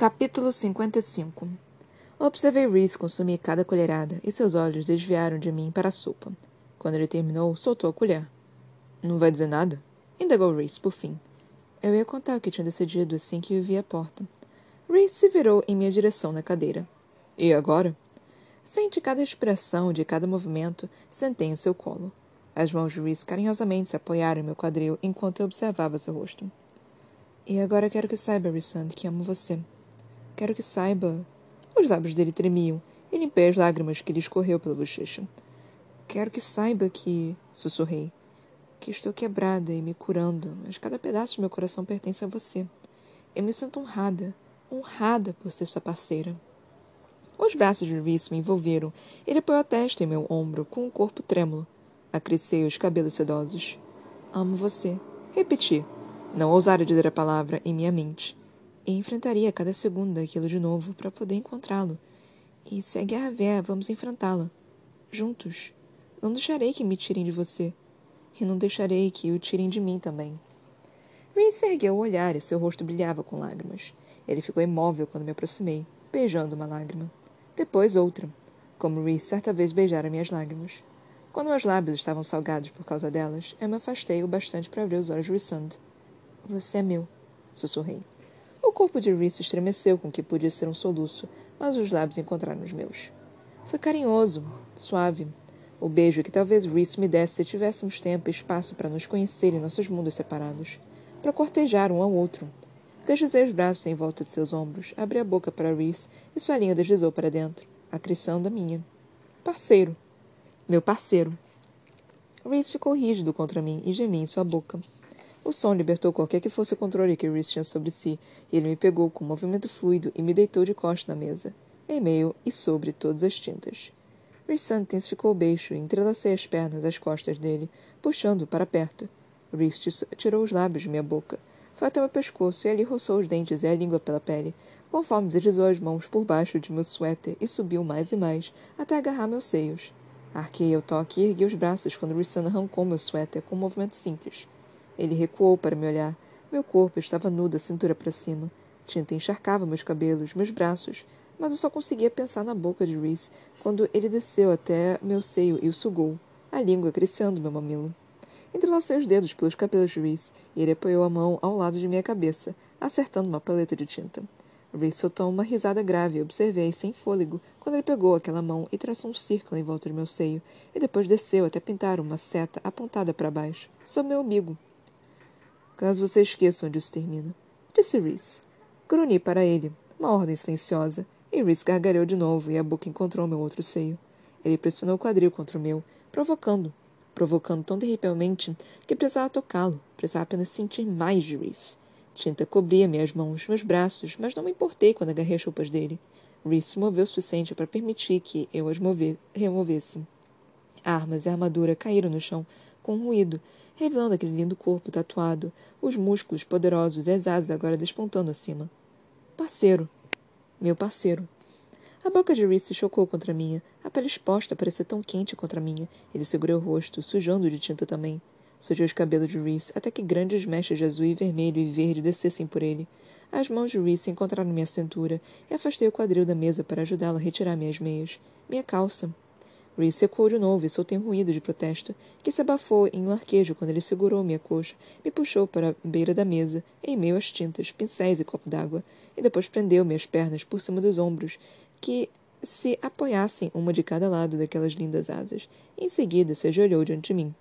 Capítulo 55 Observei Reese consumir cada colherada e seus olhos desviaram de mim para a sopa. Quando ele terminou, soltou a colher. Não vai dizer nada? Indagou Reese, por fim. Eu ia contar o que tinha decidido assim que o vi à porta. Reese se virou em minha direção na cadeira. E agora? Sente cada expressão de cada movimento, sentei em seu colo. As mãos de Reese carinhosamente se apoiaram em meu quadril enquanto eu observava seu rosto. E agora quero que saiba, Rissand, que amo você. Quero que saiba. Os lábios dele tremiam e limpei as lágrimas que lhe escorreu pela bochecha. Quero que saiba que. sussurrei. Que estou quebrada e me curando, mas cada pedaço de meu coração pertence a você. Eu me sinto honrada, honrada por ser sua parceira. Os braços de Reese me envolveram. Ele apoiou a testa em meu ombro, com o corpo trêmulo. Acariciei os cabelos sedosos. Amo você. Repeti. Não ousara dizer a palavra em minha mente e enfrentaria cada segundo daquilo de novo para poder encontrá-lo. E se a guerra vier, vamos enfrentá-la. Juntos. Não deixarei que me tirem de você. E não deixarei que o tirem de mim também. Reese ergueu o olhar e seu rosto brilhava com lágrimas. Ele ficou imóvel quando me aproximei, beijando uma lágrima. Depois outra, como Reese certa vez beijara minhas lágrimas. Quando meus lábios estavam salgados por causa delas, eu me afastei o bastante para abrir os olhos de Rissand. Você é meu, sussurrei. O corpo de Reese estremeceu com o que podia ser um soluço, mas os lábios encontraram os meus. Foi carinhoso, suave. O beijo que talvez Reese me desse se tivéssemos tempo e espaço para nos conhecer em nossos mundos separados, para cortejar um ao outro. Deslizei os braços em volta de seus ombros, abri a boca para Reese e sua língua deslizou para dentro, acrição da minha. Parceiro. Meu parceiro. Reese ficou rígido contra mim e gemia em sua boca. O som libertou qualquer que fosse o controle que Reese tinha sobre si, e ele me pegou com um movimento fluido e me deitou de costas na mesa, em meio e sobre todas as tintas. Reese intensificou o beijo e entrelacei as pernas das costas dele, puxando-o para perto. Reese tirou os lábios de minha boca. Foi até meu pescoço e ali roçou os dentes e a língua pela pele, conforme deslizou as mãos por baixo de meu suéter e subiu mais e mais, até agarrar meus seios. Arquei o toque e ergui os braços quando Rissana arrancou meu suéter com um movimento simples. Ele recuou para me olhar. Meu corpo estava nu da cintura para cima. Tinta encharcava meus cabelos, meus braços, mas eu só conseguia pensar na boca de Reese quando ele desceu até meu seio e o sugou, a língua acariciando meu mamilo. Entrelacei os dedos pelos cabelos de Reese e ele apoiou a mão ao lado de minha cabeça, acertando uma paleta de tinta. Reese soltou uma risada grave e observei, sem fôlego, quando ele pegou aquela mão e traçou um círculo em volta de meu seio, e depois desceu até pintar uma seta apontada para baixo, sob meu umbigo, Caso você esqueça onde isso termina. Disse Reese. Grunhi para ele, uma ordem silenciosa, e Reese gargalhou de novo e a boca encontrou meu outro seio. Ele pressionou o quadril contra o meu, provocando, provocando tão terrivelmente que precisava tocá-lo, precisava apenas sentir mais de Reese. Tinta cobria minhas mãos, meus braços, mas não me importei quando agarrei as roupas dele. Reese se moveu o suficiente para permitir que eu as mover, removesse. Armas e armadura caíram no chão, com ruído, revelando aquele lindo corpo tatuado, os músculos poderosos e as asas agora despontando acima. Parceiro. Meu parceiro. A boca de Reese se chocou contra a minha. A pele exposta parecia tão quente contra a minha. Ele segurou o rosto, sujando de tinta também. Sujou os cabelos de Reese até que grandes mechas de azul e vermelho e verde descessem por ele. As mãos de Reese encontraram minha cintura e afastei o quadril da mesa para ajudá-la a retirar minhas meias. Minha calça. Reese ecoou de novo e soltei um ruído de protesto, que se abafou em um arquejo quando ele segurou minha coxa, me puxou para a beira da mesa, em meio às tintas, pincéis e copo d'água, e depois prendeu minhas pernas por cima dos ombros, que se apoiassem uma de cada lado daquelas lindas asas. Em seguida, se ajoelhou diante de mim.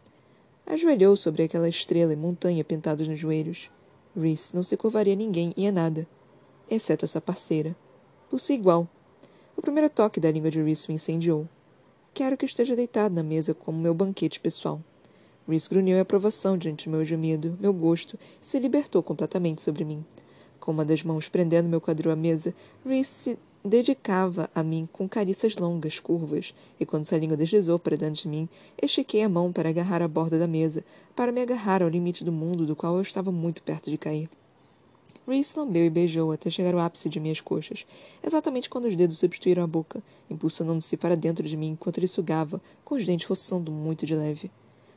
Ajoelhou sobre aquela estrela e montanha pintados nos joelhos. Reese não se curvaria a ninguém e a nada, exceto a sua parceira. Si igual. O primeiro toque da língua de Reese me incendiou. Quero que esteja deitado na mesa como meu banquete pessoal. Reese grunhiu em aprovação diante meu gemido, meu gosto, e se libertou completamente sobre mim. Com uma das mãos prendendo meu quadril à mesa, Reese se dedicava a mim com carícias longas, curvas, e quando sua língua deslizou para dentro de mim, estiquei a mão para agarrar a borda da mesa, para me agarrar ao limite do mundo do qual eu estava muito perto de cair. Reese lambeu e beijou até chegar ao ápice de minhas coxas, exatamente quando os dedos substituíram a boca, impulsionando-se para dentro de mim enquanto ele sugava, com os dentes roçando muito de leve.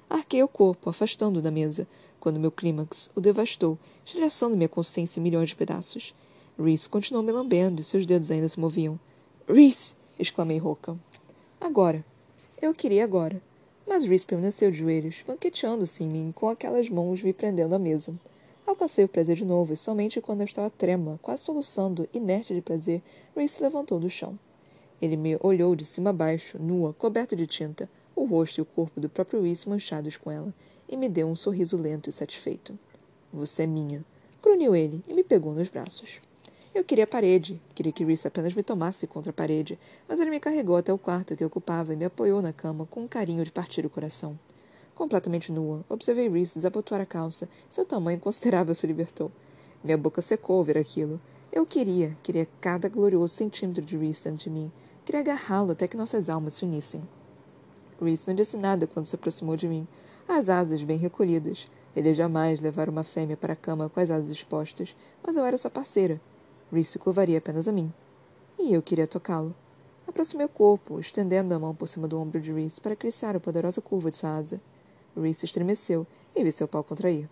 Arquei o corpo, afastando-o da mesa, quando meu clímax o devastou, estilhaçando minha consciência em milhões de pedaços. Reese continuou me lambendo e seus dedos ainda se moviam. Reese! exclamei rouca. Agora. Eu queria agora. Mas Reese permaneceu de joelhos, banqueteando-se em mim, com aquelas mãos me prendendo à mesa. Alcancei o prazer de novo, e somente quando eu estava trêmula, quase soluçando, inerte de prazer, Reese se levantou do chão. Ele me olhou de cima a baixo, nua, coberta de tinta, o rosto e o corpo do próprio Reese manchados com ela, e me deu um sorriso lento e satisfeito. Você é minha, grunhiu ele e me pegou nos braços. Eu queria a parede, queria que Reese apenas me tomasse contra a parede, mas ele me carregou até o quarto que ocupava e me apoiou na cama com um carinho de partir o coração. Completamente nua, observei Reese desabotoar a calça. Seu tamanho considerável se libertou. Minha boca secou ao ver aquilo. Eu queria, queria cada glorioso centímetro de Reese de mim. Queria agarrá-lo até que nossas almas se unissem. Reese não disse nada quando se aproximou de mim, as asas bem recolhidas. Ele jamais levara uma fêmea para a cama com as asas expostas, mas eu era sua parceira, Reese se curvaria apenas a mim. E eu queria tocá-lo. Aproximei o corpo, estendendo a mão por cima do ombro de Reese para acariciar a poderosa curva de sua asa. Reese estremeceu e vi seu pau contrair.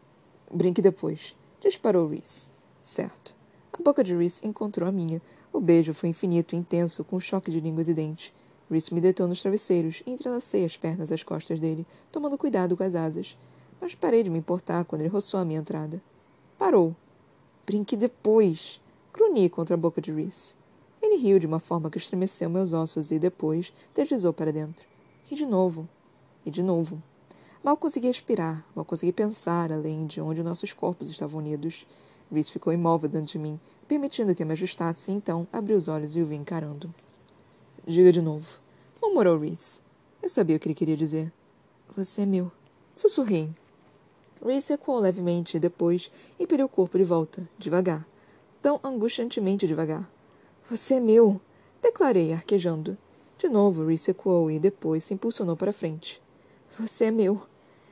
Brinque depois. Disparou Reese. Certo. A boca de Reese encontrou a minha. O beijo foi infinito e intenso, com um choque de línguas e dentes. Reese me deitou nos travesseiros e entrelacei as pernas às costas dele, tomando cuidado com as asas. Mas parei de me importar quando ele roçou a minha entrada. Parou. Brinque depois. Grunhi contra a boca de Reese. Ele riu de uma forma que estremeceu meus ossos e, depois, deslizou para dentro. E de novo. E de novo. Mal consegui respirar, mal consegui pensar além de onde nossos corpos estavam unidos. Reese ficou imóvel dentro de mim, permitindo que eu me ajustasse, e então abri os olhos e o vi encarando. Diga de novo. Murmurou Reese. Eu sabia o que ele queria dizer. Você é meu. Sussurrei. Reese ecoou levemente e depois impeliu o corpo de volta, devagar tão angustiantemente devagar. Você é meu! declarei, arquejando. De novo, Reese ecoou e depois se impulsionou para frente. Você é meu!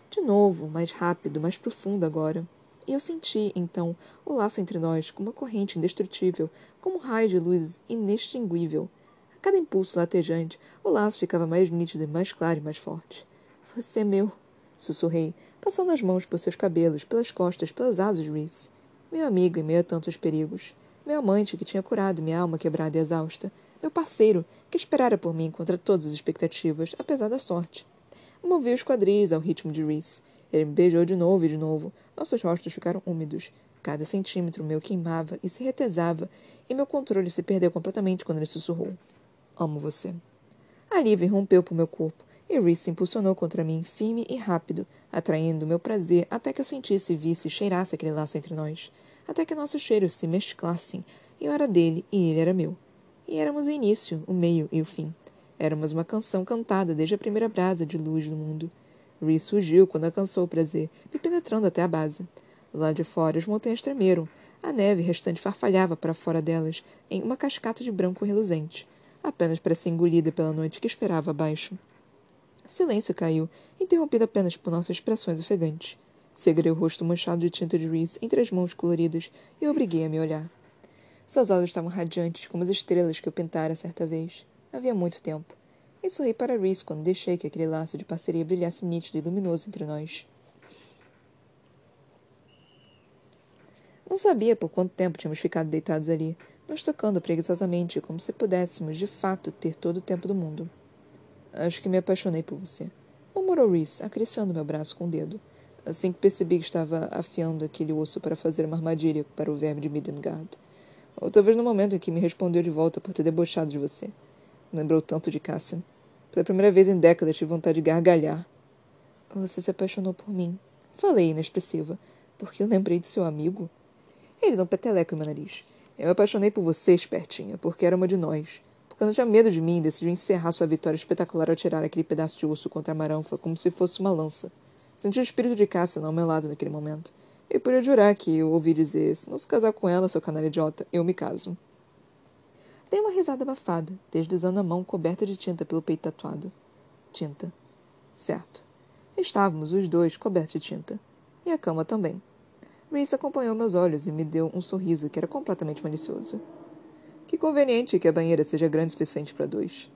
De novo, mais rápido, mais profundo agora. E eu senti, então, o laço entre nós como uma corrente indestrutível, como um raio de luz inextinguível. A cada impulso latejante, o laço ficava mais nítido e mais claro e mais forte. Você é meu! Sussurrei, passando as mãos por seus cabelos, pelas costas, pelas asas de Reese. Meu amigo em meio a tantos perigos. Meu amante que tinha curado minha alma quebrada e exausta. Meu parceiro que esperara por mim contra todas as expectativas, apesar da sorte. Movi os quadris ao ritmo de Reese. Ele me beijou de novo e de novo. Nossos rostos ficaram úmidos. Cada centímetro meu queimava e se retesava, e meu controle se perdeu completamente quando ele sussurrou. Amo você. A alívio rompeu por meu corpo, e Reese se impulsionou contra mim, firme e rápido, atraindo meu prazer até que eu sentisse, visse e cheirasse aquele laço entre nós, até que nossos cheiros se mesclassem, eu era dele e ele era meu. E éramos o início, o meio e o fim. Éramos uma canção cantada desde a primeira brasa de luz do mundo. Reese surgiu quando alcançou o prazer, me penetrando até a base. Lá de fora, as montanhas tremeram. A neve restante farfalhava para fora delas, em uma cascata de branco reluzente, apenas para ser engolida pela noite que esperava abaixo. Silêncio caiu, interrompido apenas por nossas expressões ofegantes. Segurei o rosto manchado de tinta de Reese entre as mãos coloridas e obriguei a me olhar. Seus olhos estavam radiantes como as estrelas que eu pintara certa vez. Havia muito tempo. E sorri para Reese quando deixei que aquele laço de parceria brilhasse nítido e luminoso entre nós. Não sabia por quanto tempo tínhamos ficado deitados ali, nos tocando preguiçosamente, como se pudéssemos, de fato, ter todo o tempo do mundo. Acho que me apaixonei por você. Murmurou Reese, acariciando meu braço com o dedo, assim que percebi que estava afiando aquele osso para fazer uma armadilha para o verme de Midengard. Ou talvez no momento em que me respondeu de volta por ter debochado de você. Lembrou tanto de Cassian. Pela primeira vez em décadas tive vontade de gargalhar. Você se apaixonou por mim. Falei, inexpressiva, porque eu lembrei de seu amigo. Ele deu um peteleco em meu nariz. Eu me apaixonei por você, espertinha, porque era uma de nós. Quando tinha medo de mim, decidiu encerrar sua vitória espetacular ao tirar aquele pedaço de osso contra a maranfa, como se fosse uma lança. Senti o espírito de caça ao meu lado naquele momento. Eu podia jurar que eu ouvi dizer: se não se casar com ela, seu canalha idiota, eu me caso. Dei uma risada abafada, deslizando a mão coberta de tinta pelo peito tatuado. Tinta. Certo. Estávamos os dois cobertos de tinta. E a cama também. Reese acompanhou meus olhos e me deu um sorriso que era completamente malicioso. Que conveniente que a banheira seja grande o suficiente para dois.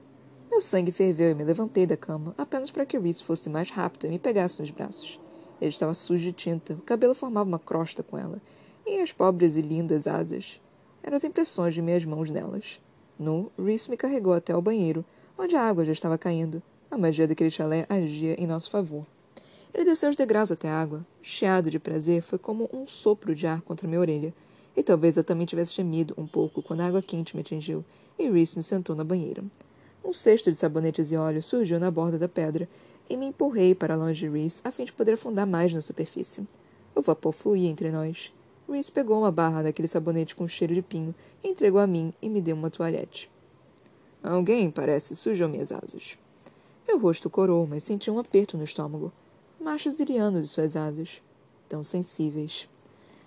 Meu sangue ferveu e me levantei da cama, apenas para que Reese fosse mais rápido e me pegasse nos braços. Ele estava sujo de tinta, o cabelo formava uma crosta com ela, e as pobres e lindas asas. Eram as impressões de minhas mãos nelas. Nu, Reese me carregou até o banheiro, onde a água já estava caindo. A magia daquele chalé agia em nosso favor. Ele desceu os degraus até a água. O chiado de prazer foi como um sopro de ar contra minha orelha. E talvez eu também tivesse gemido um pouco quando a água quente me atingiu e Reese me sentou na banheira. Um cesto de sabonetes e óleo surgiu na borda da pedra e me empurrei para longe de Reese a fim de poder afundar mais na superfície. O vapor fluía entre nós. Reese pegou uma barra daquele sabonete com cheiro de pinho, entregou a mim e me deu uma toalhete. Alguém, parece, sujou minhas asas. Meu rosto corou, mas senti um aperto no estômago. Machos irianos de suas asas. Tão sensíveis.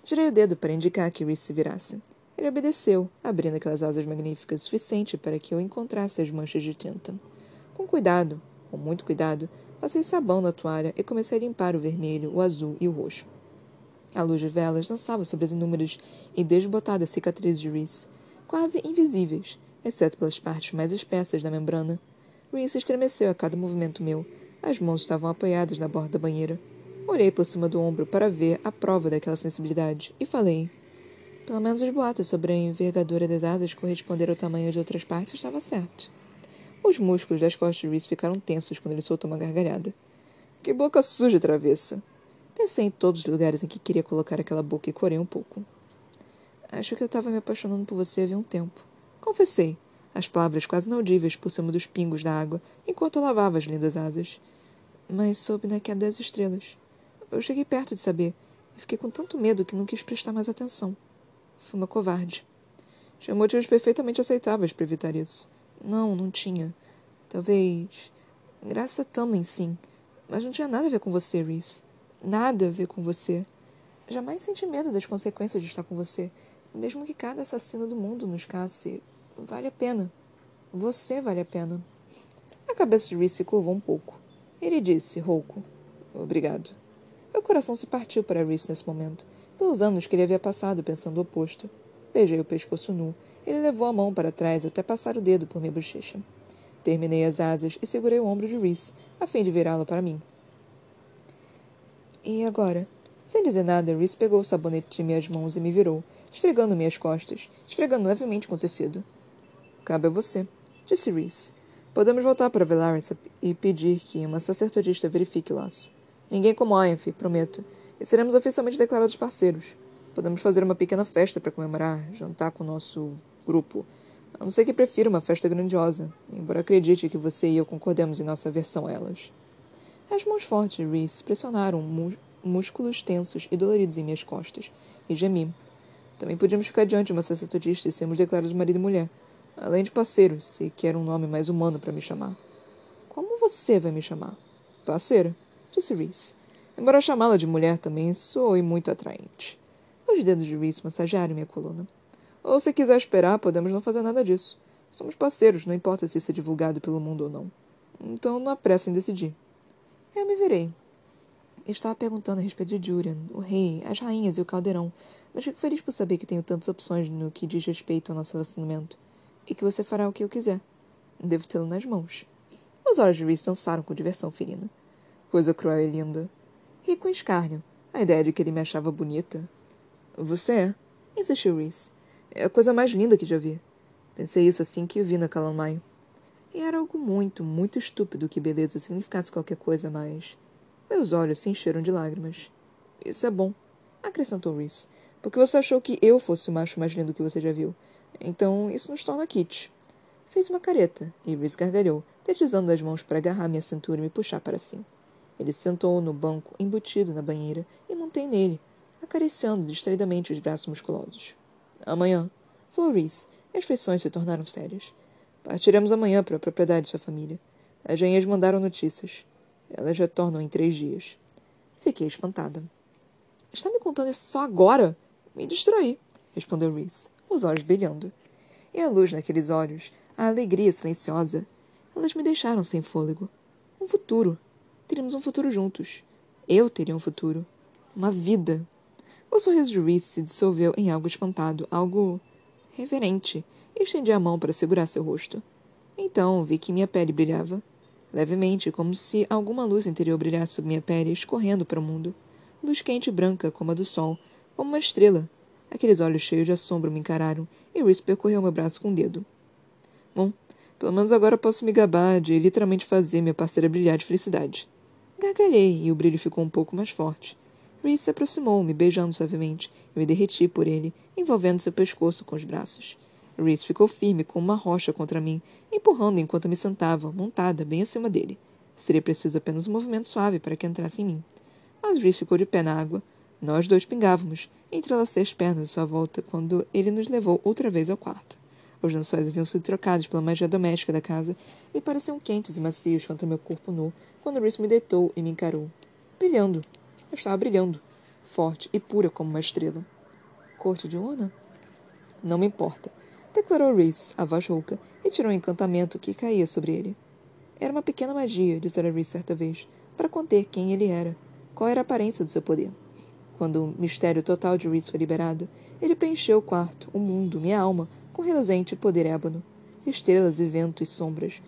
Girei o dedo para indicar que Reese se virasse. Ele obedeceu, abrindo aquelas asas magníficas o suficiente para que eu encontrasse as manchas de tinta. Com cuidado, com muito cuidado, passei sabão na toalha e comecei a limpar o vermelho, o azul e o roxo. A luz de velas dançava sobre as inúmeras e desbotadas cicatrizes de Reese, quase invisíveis, exceto pelas partes mais espessas da membrana. Reese estremeceu a cada movimento meu. As mãos estavam apoiadas na borda da banheira. Olhei por cima do ombro para ver a prova daquela sensibilidade e falei: pelo menos os boatos sobre a envergadura das asas corresponder ao tamanho de outras partes estava certo. Os músculos das costas de Reese ficaram tensos quando ele soltou uma gargalhada. Que boca suja, travessa! Pensei em todos os lugares em que queria colocar aquela boca e corei um pouco. Acho que eu estava me apaixonando por você havia um tempo. Confessei, as palavras quase inaudíveis por cima dos pingos da água, enquanto eu lavava as lindas asas. Mas soube na queda das estrelas. Eu cheguei perto de saber, e fiquei com tanto medo que não quis prestar mais atenção. Fui uma covarde. Tinha motivos perfeitamente aceitáveis para evitar isso. Não, não tinha. Talvez. Graça também, sim. Mas não tinha nada a ver com você, Reese. Nada a ver com você. Jamais senti medo das consequências de estar com você. Mesmo que cada assassino do mundo nos casse. Vale a pena. Você vale a pena. A cabeça de Reese se curvou um pouco. Ele disse, rouco: Obrigado. Meu coração se partiu para Reese nesse momento pelos anos que ele havia passado pensando o oposto. Beijei o pescoço nu. Ele levou a mão para trás até passar o dedo por minha bochecha. Terminei as asas e segurei o ombro de Reese, a fim de virá-lo para mim. E agora? Sem dizer nada, Reese pegou o sabonete de minhas mãos e me virou, esfregando minhas costas, esfregando levemente com o tecido. Cabe a você, disse Reese. Podemos voltar para Velaris e pedir que uma sacerdotista verifique o laço. Ninguém como Aenfi, prometo e seremos oficialmente declarados parceiros. Podemos fazer uma pequena festa para comemorar, jantar com o nosso grupo. A não ser que prefira uma festa grandiosa, embora acredite que você e eu concordemos em nossa aversão a elas. As mãos fortes de Reese pressionaram músculos tensos e doloridos em minhas costas, e gemi. Também podíamos ficar diante de uma sacerdotista e sermos declarados marido e mulher, além de parceiros, se quer um nome mais humano para me chamar. Como você vai me chamar? Parceira, disse Reese embora chamá-la de mulher também soe muito atraente. Os dedos de Reese massagearam minha coluna. Ou se quiser esperar, podemos não fazer nada disso. Somos parceiros, não importa se isso é divulgado pelo mundo ou não. Então não apressa em decidir. Eu me virei. Estava perguntando a respeito de Jurian, o rei, as rainhas e o caldeirão, mas fico feliz por saber que tenho tantas opções no que diz respeito ao nosso relacionamento. E que você fará o que eu quiser. Devo tê-lo nas mãos. Os olhos de Reese dançaram com diversão felina. Coisa cruel e linda. Ri com escárnio. A ideia de que ele me achava bonita. Você é? Insistiu Reese. É a coisa mais linda que já vi. Pensei isso assim que o vi na Calamai. E era algo muito, muito estúpido que beleza significasse qualquer coisa, mas... Meus olhos se encheram de lágrimas. Isso é bom, acrescentou Reese, porque você achou que eu fosse o macho mais lindo que você já viu. Então, isso nos torna kit. Fez uma careta, e Reese gargalhou, deslizando as mãos para agarrar minha cintura e me puxar para si. Ele sentou no banco embutido na banheira e montei nele, acariciando distraidamente os braços musculosos. Amanhã, Floris, as feições se tornaram sérias. Partiremos amanhã para a propriedade de sua família. As rainhas mandaram notícias. Elas retornam em três dias. Fiquei espantada. Está me contando isso só agora? Me distraí, respondeu Reese, os olhos brilhando. E a luz naqueles olhos, a alegria silenciosa, elas me deixaram sem fôlego. Um futuro, Teríamos um futuro juntos. Eu teria um futuro. Uma vida. O sorriso de Reese se dissolveu em algo espantado, algo reverente, e estendi a mão para segurar seu rosto. Então vi que minha pele brilhava. Levemente, como se alguma luz interior brilhasse sob minha pele, escorrendo para o mundo. Luz quente e branca, como a do sol, como uma estrela. Aqueles olhos cheios de assombro me encararam e Reese percorreu meu braço com o um dedo. Bom, pelo menos agora posso me gabar de literalmente fazer minha parceira brilhar de felicidade. Gargalhei e o brilho ficou um pouco mais forte. Reese se aproximou, me beijando suavemente, e me derreti por ele, envolvendo seu pescoço com os braços. Reese ficou firme como uma rocha contra mim, empurrando enquanto me sentava, montada, bem acima dele. Seria preciso apenas um movimento suave para que entrasse em mim. Mas Reese ficou de pé na água. Nós dois pingávamos. Entrelacei as pernas à sua volta quando ele nos levou outra vez ao quarto. Os lençóis haviam sido trocados pela magia doméstica da casa e pareciam quentes e macios contra meu corpo nu quando Reese me deitou e me encarou. Brilhando. Estava brilhando. Forte e pura como uma estrela. Corte de Una? Não me importa, declarou Reese, a voz rouca, e tirou um encantamento que caía sobre ele. Era uma pequena magia, dissera Reese certa vez, para conter quem ele era, qual era a aparência do seu poder. Quando o mistério total de Reese foi liberado, ele preencheu o quarto, o mundo, minha alma, com reluzente poder ébano. Estrelas e vento e sombras,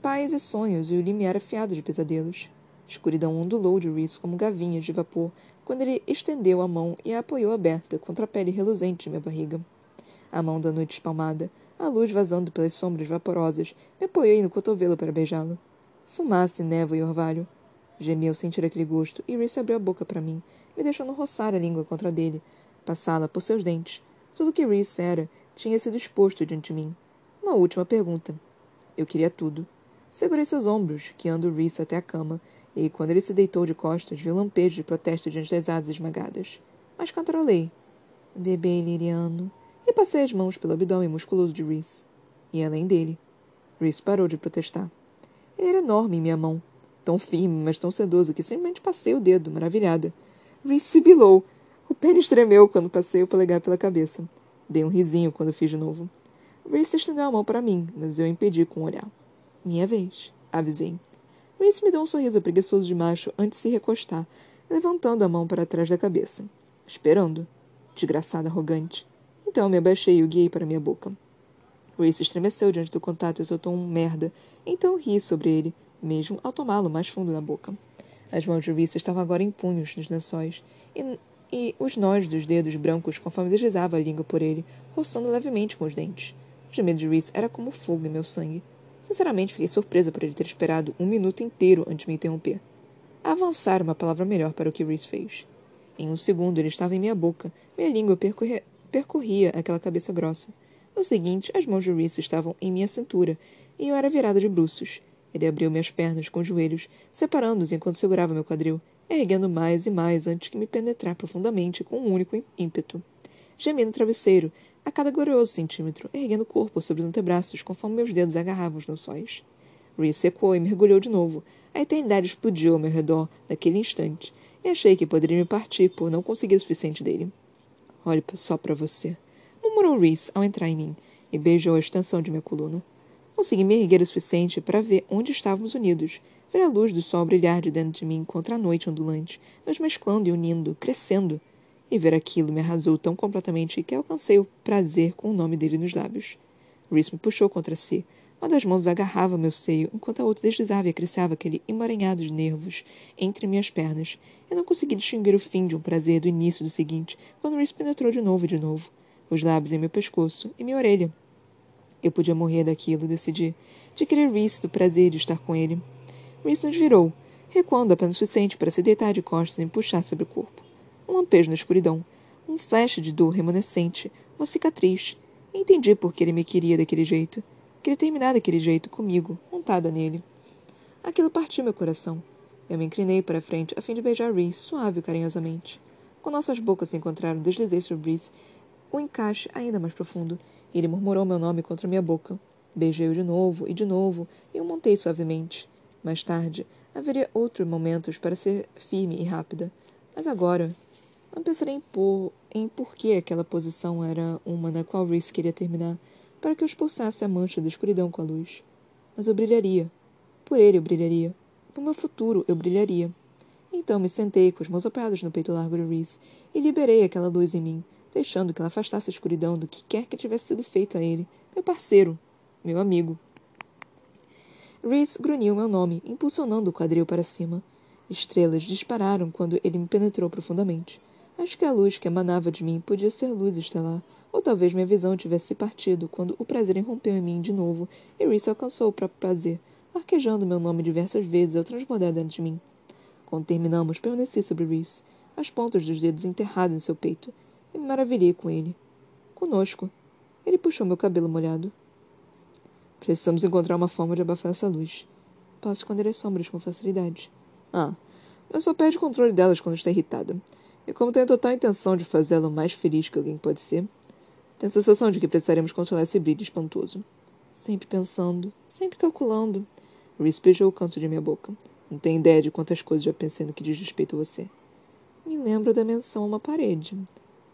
paz e sonhos e o limiar afiado de pesadelos. Escuridão ondulou de Reese como gavinhas de vapor quando ele estendeu a mão e a apoiou aberta contra a pele reluzente de minha barriga. A mão da noite espalmada, a luz vazando pelas sombras vaporosas, me apoiei no cotovelo para beijá-lo. Fumaça, névoa e orvalho. Gemi ao sentir aquele gosto e Reese abriu a boca para mim, me deixando roçar a língua contra dele, passá-la por seus dentes. Tudo que Reese era tinha sido exposto diante de mim. Uma última pergunta. Eu queria tudo. Segurei seus ombros, guiando Reese até a cama, e quando ele se deitou de costas, vi um lampejo de protesto diante das asas esmagadas. Mas cantarolei. Bebê liriano. E passei as mãos pelo abdômen musculoso de Reese. E além dele. Reese parou de protestar. Ele era enorme em minha mão. Tão firme, mas tão sedoso que simplesmente passei o dedo, maravilhada. Reese sibilou. O pênis tremeu quando passei o polegar pela cabeça. Dei um risinho quando fiz de novo. Reese estendeu a mão para mim, mas eu impedi com um olhar. Minha vez, avisei. Reese me deu um sorriso preguiçoso de macho antes de se recostar, levantando a mão para trás da cabeça. Esperando. Desgraçada arrogante. Então me abaixei e o guiei para minha boca. Reese estremeceu diante do contato e soltou um merda, então ri sobre ele, mesmo ao tomá-lo mais fundo na boca. As mãos de Reese estavam agora em punhos nos lençóis, e e os nós dos dedos brancos conforme deslizava a língua por ele, roçando levemente com os dentes. O gemido de Reese era como fogo em meu sangue. Sinceramente, fiquei surpresa por ele ter esperado um minuto inteiro antes de me interromper. Avançar era uma palavra melhor para o que Reese fez. Em um segundo, ele estava em minha boca. Minha língua percorria, percorria aquela cabeça grossa. No seguinte, as mãos de Reese estavam em minha cintura, e eu era virada de bruços. Ele abriu minhas pernas com os joelhos, separando-os enquanto segurava meu quadril, erguendo mais e mais antes que me penetrar profundamente com um único ímpeto. Gemi no travesseiro, a cada glorioso centímetro, erguendo o corpo sobre os antebraços conforme meus dedos agarravam os lençóis. Reese secou e mergulhou de novo. A eternidade explodiu ao meu redor naquele instante, e achei que poderia me partir por não conseguir o suficiente dele. Olhe só para você, murmurou Reese ao entrar em mim, e beijou a extensão de minha coluna. Consegui me erguer o suficiente para ver onde estávamos unidos, ver a luz do sol brilhar de dentro de mim contra a noite ondulante, nos mesclando e unindo, crescendo. E ver aquilo me arrasou tão completamente que alcancei o prazer com o nome dele nos lábios. Reese me puxou contra si. Uma das mãos agarrava meu seio, enquanto a outra deslizava e acrescentava aquele emaranhado de nervos entre minhas pernas. Eu não consegui distinguir o fim de um prazer do início do seguinte, quando Reese penetrou de novo e de novo, os lábios em meu pescoço e minha orelha. Eu podia morrer daquilo, decidi, de querer Reese, do prazer de estar com ele. Reese nos virou, recuando apenas o suficiente para se deitar de costas e me puxar sobre o corpo. Um lampejo na escuridão, um flash de dor remanescente, uma cicatriz. entendi por que ele me queria daquele jeito. Queria terminar daquele jeito comigo, montada nele. Aquilo partiu meu coração. Eu me inclinei para a frente a fim de beijar Reese suave e carinhosamente. Quando nossas bocas se encontraram, deslizei sobre Reese o encaixe ainda mais profundo, e ele murmurou meu nome contra minha boca. Beijei-o de novo e de novo, e o montei suavemente. Mais tarde, haveria outros momentos para ser firme e rápida. Mas agora, não pensarei em, por, em por que aquela posição era uma na qual Reese queria terminar, para que eu expulsasse a mancha da escuridão com a luz. Mas eu brilharia. Por ele eu brilharia. Por meu futuro eu brilharia. Então me sentei com as mãos apoiadas no peito largo de Reese e liberei aquela luz em mim, deixando que ela afastasse a escuridão do que quer que tivesse sido feito a ele, meu parceiro, meu amigo. Reese grunhiu meu nome, impulsionando o quadril para cima. Estrelas dispararam quando ele me penetrou profundamente. Acho que a luz que emanava de mim podia ser luz estelar, ou talvez minha visão tivesse partido quando o prazer irrompeu em mim de novo e Reese alcançou o próprio prazer, arquejando meu nome diversas vezes ao transbordar dentro de mim. Quando terminamos, permaneci sobre Reese, as pontas dos dedos enterradas em seu peito, e me maravilhei com ele. Conosco. Ele puxou meu cabelo molhado. Precisamos encontrar uma forma de abafar essa luz. Posso esconder as sombras com facilidade. Ah, mas só perde o controle delas quando está irritada. E como tenho total intenção de fazê-la o mais feliz que alguém pode ser, tenho a sensação de que precisaremos controlar esse brilho espantoso. Sempre pensando, sempre calculando. Reese beijou o canto de minha boca. Não tem ideia de quantas coisas já pensei no que diz respeito a você. Me lembro da menção a uma parede.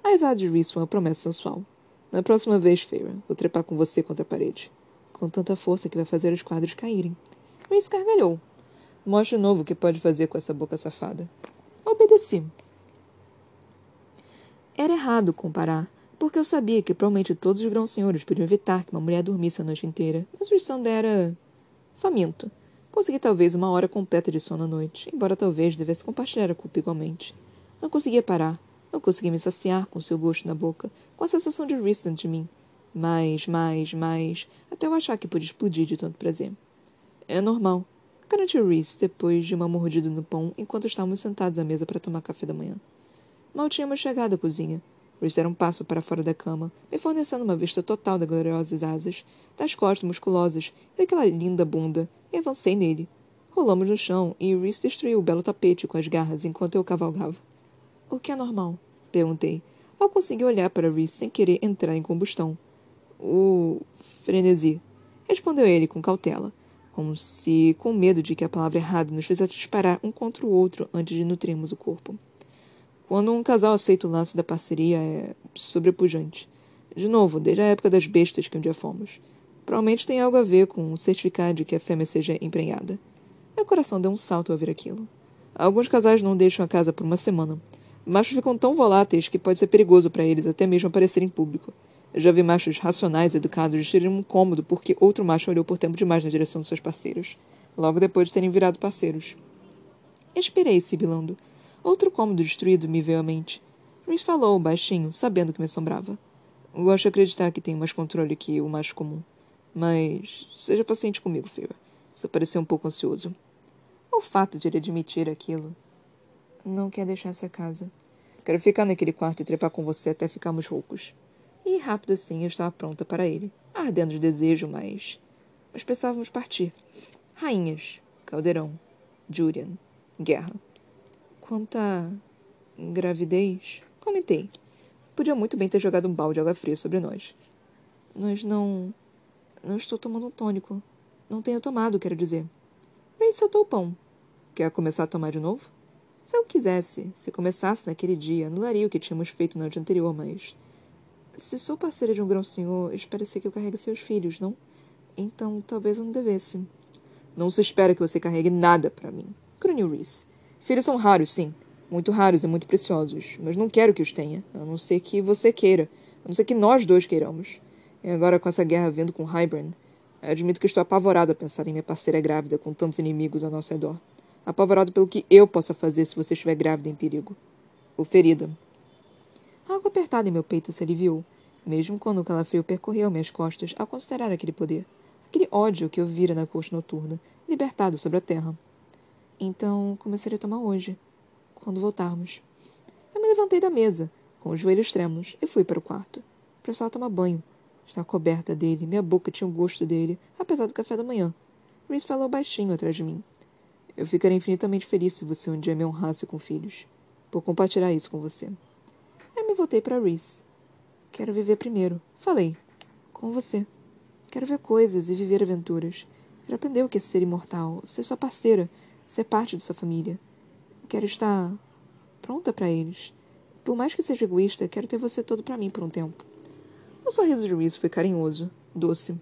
A risada de Reese foi uma promessa sensual. Na próxima vez, Feira, vou trepar com você contra a parede. Com tanta força que vai fazer os quadros caírem. Reese gargalhou. Mostre de novo o que pode fazer com essa boca safada. Obedeci. Era errado comparar, porque eu sabia que provavelmente todos os grãos senhores podiam evitar que uma mulher dormisse a noite inteira, mas o Rissanda era. faminto. Consegui talvez uma hora completa de sono à noite, embora talvez devesse compartilhar a culpa igualmente. Não conseguia parar, não conseguia me saciar com seu gosto na boca, com a sensação de dentro de mim. Mais, mais, mais, até eu achar que podia explodir de tanto prazer. É normal, garantiu Rhys depois de uma mordida no pão enquanto estávamos sentados à mesa para tomar café da manhã. Mal tínhamos chegado à cozinha, Bruce era um passo para fora da cama, me fornecendo uma vista total das gloriosas asas, das costas musculosas e daquela linda bunda, e avancei nele. Rolamos no chão e Reese destruiu o belo tapete com as garras enquanto eu cavalgava. O que é normal? Perguntei, ao conseguir olhar para Reese sem querer entrar em combustão. O frenesi, respondeu ele com cautela, como se com medo de que a palavra errada nos fizesse disparar um contra o outro antes de nutrirmos o corpo. Quando um casal aceita o lance da parceria é sobrepujante. De novo, desde a época das bestas que um dia fomos. Provavelmente tem algo a ver com o certificar de que a fêmea seja emprenhada. Meu coração deu um salto ao ver aquilo. Alguns casais não deixam a casa por uma semana. Machos ficam tão voláteis que pode ser perigoso para eles até mesmo aparecer em público. Eu já vi machos racionais educados destruírem um cômodo porque outro macho olhou por tempo demais na direção de seus parceiros, logo depois de terem virado parceiros. Expirei, sibilando. Outro cômodo destruído me veio à mente. Reese falou, baixinho, sabendo que me assombrava. Gosto de acreditar que tenho mais controle que o macho comum. Mas seja paciente comigo, Fear. Isso pareceu um pouco ansioso. O fato de ele admitir aquilo. Não quer deixar essa casa. Quero ficar naquele quarto e trepar com você até ficarmos roucos. E rápido assim eu estava pronta para ele, ardendo de desejo, mas. Mas precisávamos partir. Rainhas, Caldeirão, Julian, Guerra. Quanto à gravidez, comentei. Podia muito bem ter jogado um balde de água fria sobre nós. Nós não. Não estou tomando um tônico. Não tenho tomado, quero dizer. Ray soltou o pão. Quer começar a tomar de novo? Se eu quisesse, se começasse naquele dia, anularia o que tínhamos feito na noite anterior, mas. Se sou parceira de um grão senhor, espera-se que eu carregue seus filhos, não? Então talvez eu não devesse. Não se espera que você carregue nada para mim, grunhiu Reese. Filhos são raros, sim. Muito raros e muito preciosos. Mas não quero que os tenha. A não ser que você queira. A não ser que nós dois queiramos. E agora, com essa guerra vindo com Hybern, admito que estou apavorado a pensar em minha parceira grávida com tantos inimigos ao nosso redor. Apavorado pelo que eu possa fazer se você estiver grávida em perigo. Ou ferida. Algo apertado em meu peito se aliviou, mesmo quando o calafrio percorreu minhas costas ao considerar aquele poder. Aquele ódio que eu vira na coxa noturna, libertado sobre a terra. Então começarei a tomar hoje, quando voltarmos. Eu me levantei da mesa, com os joelhos trêmulos, e fui para o quarto. Precisava tomar banho. Estava coberta dele, minha boca tinha o gosto dele, apesar do café da manhã. Reese falou baixinho atrás de mim. Eu ficaria infinitamente feliz se você um dia me honrasse com filhos, por compartilhar isso com você. Eu me voltei para Reese. Quero viver primeiro, falei, com você. Quero ver coisas e viver aventuras. Quero aprender o que é ser imortal, ser sua parceira, ser parte de sua família. Quero estar pronta para eles. Por mais que seja egoísta, quero ter você todo para mim por um tempo. O sorriso de Reese foi carinhoso, doce.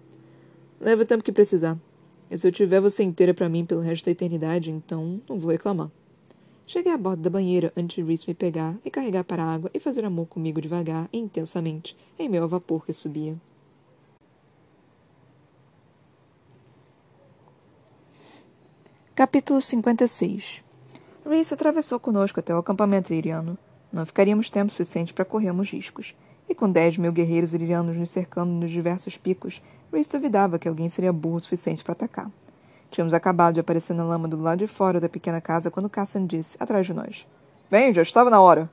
Leva o tempo que precisar. E se eu tiver você inteira para mim pelo resto da eternidade, então não vou reclamar. Cheguei à borda da banheira antes de Reese me pegar, me carregar para a água e fazer amor comigo devagar e intensamente, em ao vapor que subia. Capítulo 56 Reese atravessou conosco até o acampamento iriano. Não ficaríamos tempo suficiente para corrermos riscos. E com dez mil guerreiros irianos nos cercando nos diversos picos, Reese duvidava que alguém seria burro o suficiente para atacar. Tínhamos acabado de aparecer na lama do lado de fora da pequena casa quando Cassan disse, atrás de nós. Bem, já estava na hora.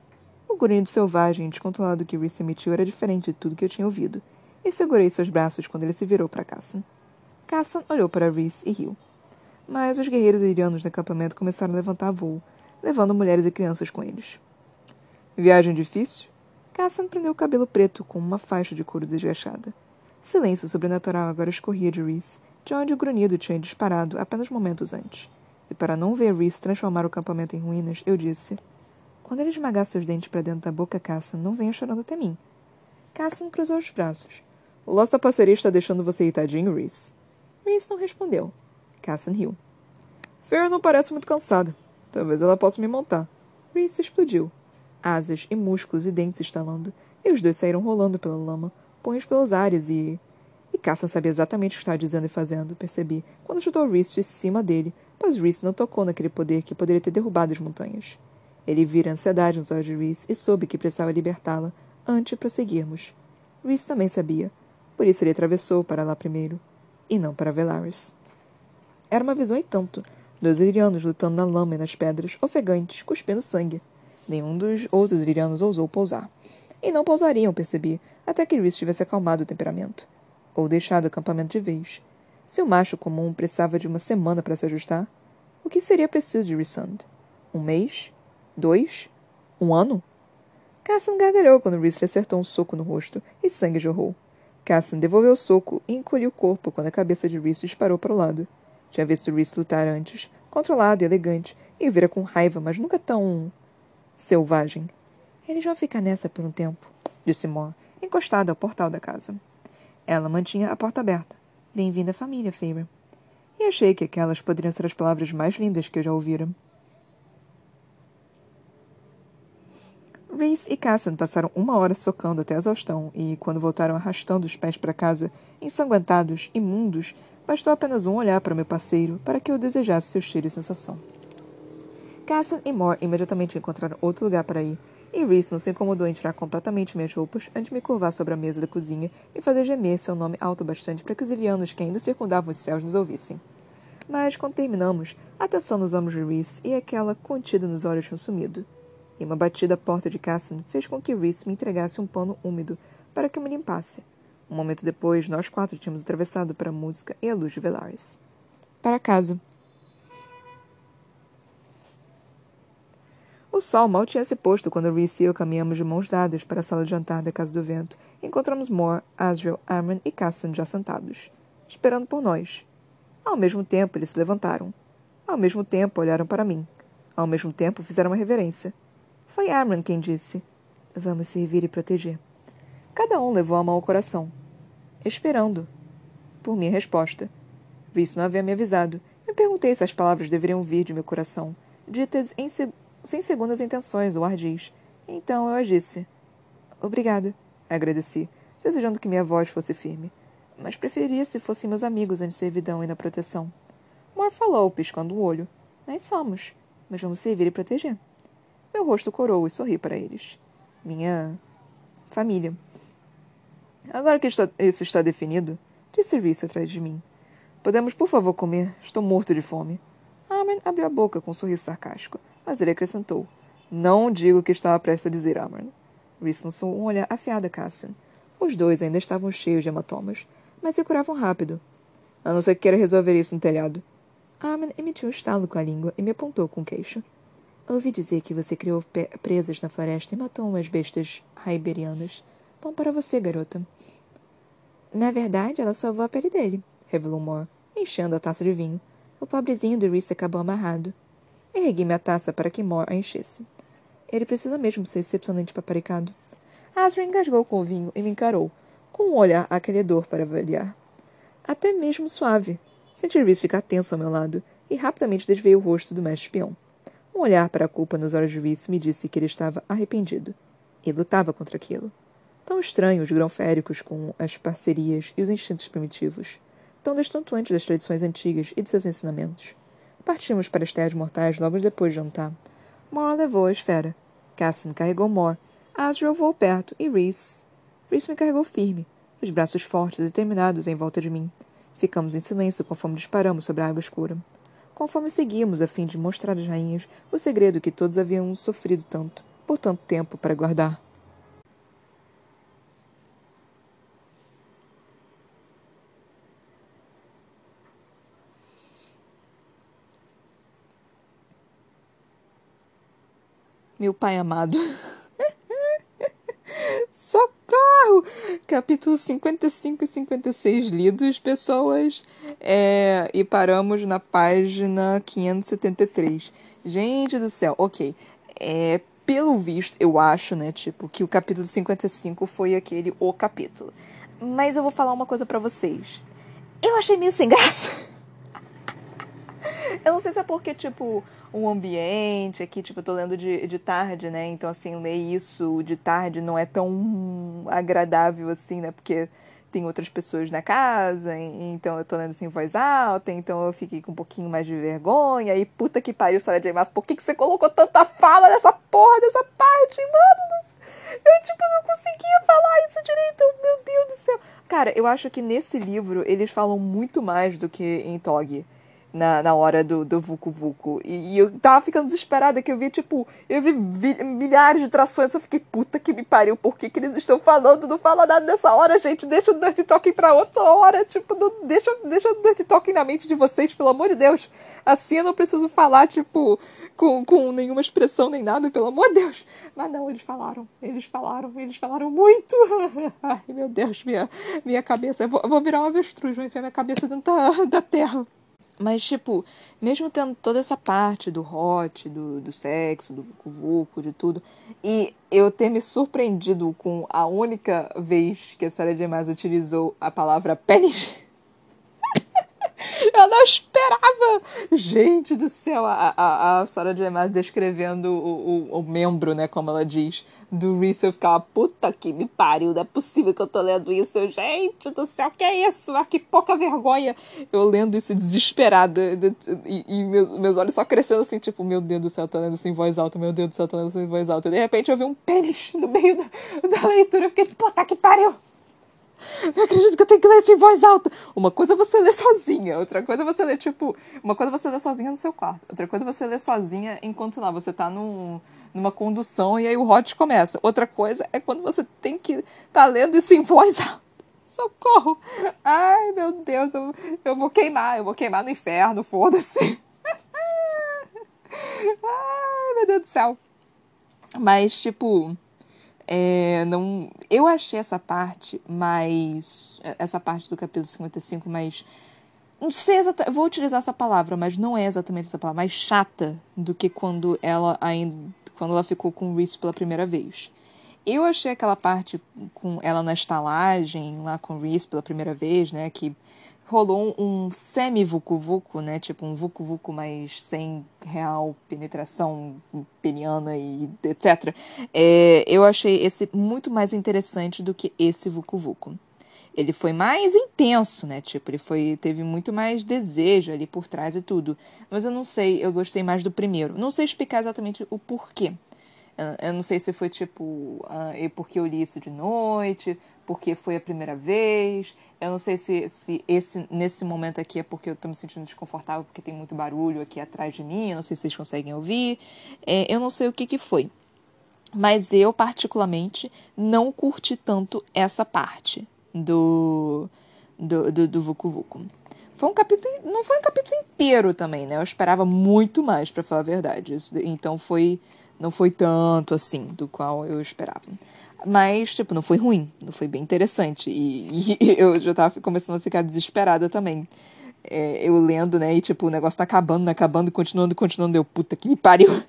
O grunhido selvagem e descontrolado que Reese emitiu era diferente de tudo que eu tinha ouvido, e segurei seus braços quando ele se virou para Cassan. Cassan olhou para Reese e riu. Mas os guerreiros irianos do acampamento começaram a levantar voo, levando mulheres e crianças com eles. Viagem difícil? Cassan prendeu o cabelo preto com uma faixa de couro desgachada. Silêncio sobrenatural agora escorria de Reese, de onde o grunhido tinha disparado apenas momentos antes. E para não ver Reese transformar o acampamento em ruínas, eu disse: Quando ele esmagar seus dentes para dentro da boca, Cassan, não venha chorando até mim. Cassan cruzou os braços. O da parceria está deixando você irritadinho, Reese. Reese não respondeu. Cassan riu. Fer não parece muito cansada. Talvez ela possa me montar. Reese explodiu. Asas e músculos e dentes estalando, e os dois saíram rolando pela lama, punhos pelos ares e. E Cassan sabia exatamente o que estava dizendo e fazendo, percebi, quando chutou Reese de cima dele, pois Reese não tocou naquele poder que poderia ter derrubado as montanhas. Ele vira ansiedade nos olhos de Reese e soube que precisava libertá-la antes de prosseguirmos. Reese também sabia, por isso ele atravessou para lá primeiro, e não para Velaris. Era uma visão e tanto, dois irianos lutando na lama e nas pedras, ofegantes, cuspindo sangue. Nenhum dos outros irianos ousou pousar. E não pousariam, percebi, até que Rhys tivesse acalmado o temperamento. Ou deixado o acampamento de vez. Se o macho comum precisava de uma semana para se ajustar, o que seria preciso de Rissand? Um mês? Dois? Um ano? Cassan gargalhou quando Rhys lhe acertou um soco no rosto e sangue jorrou. Cassan devolveu o soco e encolheu o corpo quando a cabeça de Rhys disparou para o lado. Tinha visto Rhys lutar antes, controlado e elegante, e vira com raiva, mas nunca tão. selvagem. Eles vão ficar nessa por um tempo, disse Moore, encostada ao portal da casa. Ela mantinha a porta aberta. Bem-vinda família, Feyre. E achei que aquelas poderiam ser as palavras mais lindas que eu já ouvira. Reese e Cassan passaram uma hora socando até a exaustão e, quando voltaram arrastando os pés para casa, ensanguentados, imundos, bastou apenas um olhar para meu parceiro para que eu desejasse seu cheiro e sensação. Cassan e Moore imediatamente encontraram outro lugar para ir, e Reese não se incomodou em tirar completamente minhas roupas antes de me curvar sobre a mesa da cozinha e fazer gemer seu nome alto bastante para que os ilianos que ainda circundavam os céus nos ouvissem. Mas, quando terminamos, a atenção nos ombros de Reese e aquela contida nos olhos tinham sumido e uma batida à porta de Cassan fez com que Reese me entregasse um pano úmido para que eu me limpasse. Um momento depois, nós quatro tínhamos atravessado para a música e a luz de Velaris. Para casa. O sol mal tinha se posto quando Reese e eu caminhamos de mãos dadas para a sala de jantar da Casa do Vento e encontramos Moore, Asriel, Armin e Cassan já sentados, esperando por nós. Ao mesmo tempo, eles se levantaram. Ao mesmo tempo, olharam para mim. Ao mesmo tempo, fizeram uma reverência. Foi Armin quem disse: Vamos servir e proteger. Cada um levou a mão ao coração, esperando por minha resposta. Reese não havia me avisado. Me perguntei se as palavras deveriam vir de meu coração, ditas se sem segundas intenções ou ardis. Então eu as disse. Obrigada, agradeci, desejando que minha voz fosse firme. Mas preferiria se fossem meus amigos de servidão e na proteção. Moore falou, piscando o olho. Nós somos, mas vamos servir e proteger. Meu rosto corou e sorri para eles. Minha família. Agora que isso está definido, disse Reese atrás de mim. Podemos, por favor, comer? Estou morto de fome. Armin abriu a boca com um sorriso sarcástico, mas ele acrescentou. Não digo o que estava prestes a dizer, Armin. Reese lançou um olhar afiado a Cassian. Os dois ainda estavam cheios de hematomas, mas se curavam rápido. A não ser que queira resolver isso no telhado. Armin emitiu um estalo com a língua e me apontou com o queixo. Ouvi dizer que você criou presas na floresta e matou umas bestas raiberianas. Bom para você, garota. Na verdade, ela salvou a pele dele, revelou Moore, enchendo a taça de vinho. O pobrezinho do Reese acabou amarrado. Ergui minha taça para que Moore a enchesse. Ele precisa mesmo ser excepcionalmente paparicado. Asriel engasgou com o vinho e me encarou, com um olhar acolhedor para avaliar. Até mesmo suave. Senti Reese ficar tenso ao meu lado e rapidamente desviei o rosto do mestre espião. Um olhar para a culpa nos olhos de Reese me disse que ele estava arrependido. E lutava contra aquilo. Tão estranho os grão-féricos com as parcerias e os instintos primitivos. Tão destantuantes das tradições antigas e de seus ensinamentos. Partimos para as terras mortais logo depois de jantar. Mora levou a esfera. Cassian carregou Mor, Asriel voou perto e Reese. Reese me carregou firme, os braços fortes e determinados em volta de mim. Ficamos em silêncio conforme disparamos sobre a água escura. Conforme seguíamos a fim de mostrar às rainhas o segredo que todos haviam sofrido tanto, por tanto tempo para guardar. Meu pai amado. Socorro! Capítulo 55 e 56 lidos, pessoas. É, e paramos na página 573. Gente do céu, ok. É, pelo visto, eu acho, né, tipo, que o capítulo 55 foi aquele o capítulo. Mas eu vou falar uma coisa para vocês. Eu achei meio sem graça. eu não sei se é porque, tipo, um ambiente aqui, tipo, eu tô lendo de, de tarde, né? Então, assim, ler isso de tarde não é tão agradável assim, né? Porque tem outras pessoas na casa, então eu tô lendo assim em voz alta, então eu fiquei com um pouquinho mais de vergonha. E puta que pariu, Sarah J. Maas, por que, que você colocou tanta fala nessa porra dessa parte, mano? Eu, tipo, não conseguia falar isso direito, meu Deus do céu. Cara, eu acho que nesse livro eles falam muito mais do que em Tog na, na hora do, do Vucu Vucu. E, e, eu tava ficando desesperada, que eu vi, tipo, eu vi, vi, milhares de trações, eu fiquei, puta que me pariu, por que, que eles estão falando? Não fala nada nessa hora, gente, deixa o Dirty Talking pra outra hora, tipo, não, deixa, deixa o Dirty Talking na mente de vocês, pelo amor de Deus. Assim eu não preciso falar, tipo, com, com nenhuma expressão nem nada, pelo amor de Deus. Mas não, eles falaram, eles falaram, eles falaram muito. Ai, meu Deus, minha, minha cabeça, eu vou, eu vou virar uma avestruz, vou enfiar minha cabeça dentro da, da terra. Mas, tipo, mesmo tendo toda essa parte do hot, do, do sexo, do vucu de tudo, e eu ter me surpreendido com a única vez que a Sarah J. Maas utilizou a palavra pênis eu não esperava! Gente do céu, a, a, a Sarah J. Maas descrevendo o, o, o, membro, né, como ela diz, do Reese, eu ficava, puta que me pariu, não é possível que eu tô lendo isso. Eu, gente do céu, que é isso? Ah, que pouca vergonha! Eu lendo isso desesperada, e, e meus, meus olhos só crescendo assim, tipo, meu Deus do céu, tô lendo isso em voz alta, meu Deus do céu, tô lendo isso em voz alta. E de repente eu vi um pênis no meio da, da leitura, eu fiquei, puta que pariu! Não acredito que eu tenho que ler isso em voz alta. Uma coisa é você ler sozinha, outra coisa é você ler, tipo, uma coisa é você ler sozinha no seu quarto, outra coisa é você ler sozinha enquanto lá você tá num, numa condução e aí o hot começa. Outra coisa é quando você tem que tá lendo isso em voz alta. Socorro! Ai, meu Deus, eu, eu vou queimar, eu vou queimar no inferno, foda-se. Ai, meu Deus do céu. Mas, tipo, é, não, eu achei essa parte mais. Essa parte do capítulo 55 mais. Não sei exatamente. Vou utilizar essa palavra, mas não é exatamente essa palavra. Mais chata do que quando ela ainda. Quando ela ficou com o Reese pela primeira vez. Eu achei aquela parte com ela na estalagem, lá com o Reese pela primeira vez, né? Que rolou um semi-vucu-vucu, né? Tipo um vucu-vucu, mas sem real penetração peniana e etc. É, eu achei esse muito mais interessante do que esse vucu-vucu. Ele foi mais intenso, né? Tipo, ele foi teve muito mais desejo ali por trás e tudo. Mas eu não sei, eu gostei mais do primeiro. Não sei explicar exatamente o porquê. Eu não sei se foi tipo, uh, porque eu li isso de noite, porque foi a primeira vez. Eu não sei se, se esse nesse momento aqui é porque eu estou me sentindo desconfortável porque tem muito barulho aqui atrás de mim. Eu não sei se vocês conseguem ouvir. É, eu não sei o que, que foi. Mas eu, particularmente, não curti tanto essa parte do, do, do, do Vucu Vucu. Foi um capítulo. Não foi um capítulo inteiro também, né? Eu esperava muito mais, para falar a verdade. Isso, então foi. Não foi tanto assim do qual eu esperava. Mas, tipo, não foi ruim, não foi bem interessante. E, e eu já tava começando a ficar desesperada também. É, eu lendo, né? E, tipo, o negócio tá acabando, acabando, continuando, continuando. Eu, puta que me pariu.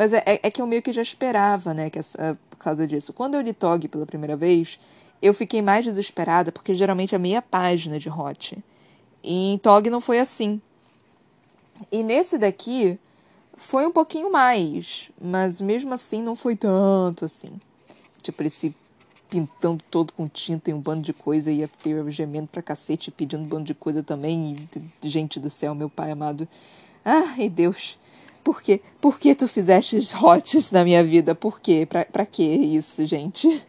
Mas é, é, é, que eu meio que já esperava, né? Que essa, por causa disso. Quando eu li Tog pela primeira vez, eu fiquei mais desesperada, porque geralmente é meia página de Hot. E em Tog não foi assim. E nesse daqui, foi um pouquinho mais, mas mesmo assim não foi tanto assim. Tipo, ele se pintando todo com tinta e um bando de coisa e a feira gemendo pra cacete pedindo um bando de coisa também. E, gente do céu, meu pai amado. Ai, Deus. Por quê? Por que tu fizeste hots na minha vida? Por quê? Pra, pra que isso, gente?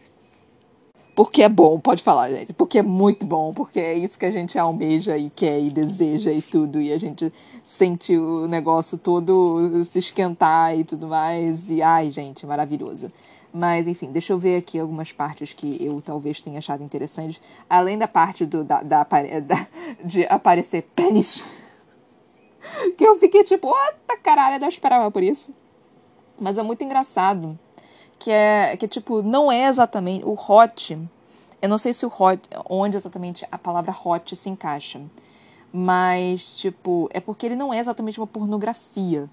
Porque é bom, pode falar, gente. Porque é muito bom, porque é isso que a gente almeja e quer e deseja e tudo. E a gente sente o negócio todo se esquentar e tudo mais. E ai, gente, maravilhoso. Mas, enfim, deixa eu ver aqui algumas partes que eu talvez tenha achado interessantes. Além da parte do, da, da, da de aparecer pênis. que eu fiquei tipo, what caralho, eu não esperava por isso. Mas é muito engraçado que é que tipo não é exatamente o hot. Eu não sei se o hot onde exatamente a palavra hot se encaixa, mas tipo é porque ele não é exatamente uma pornografia.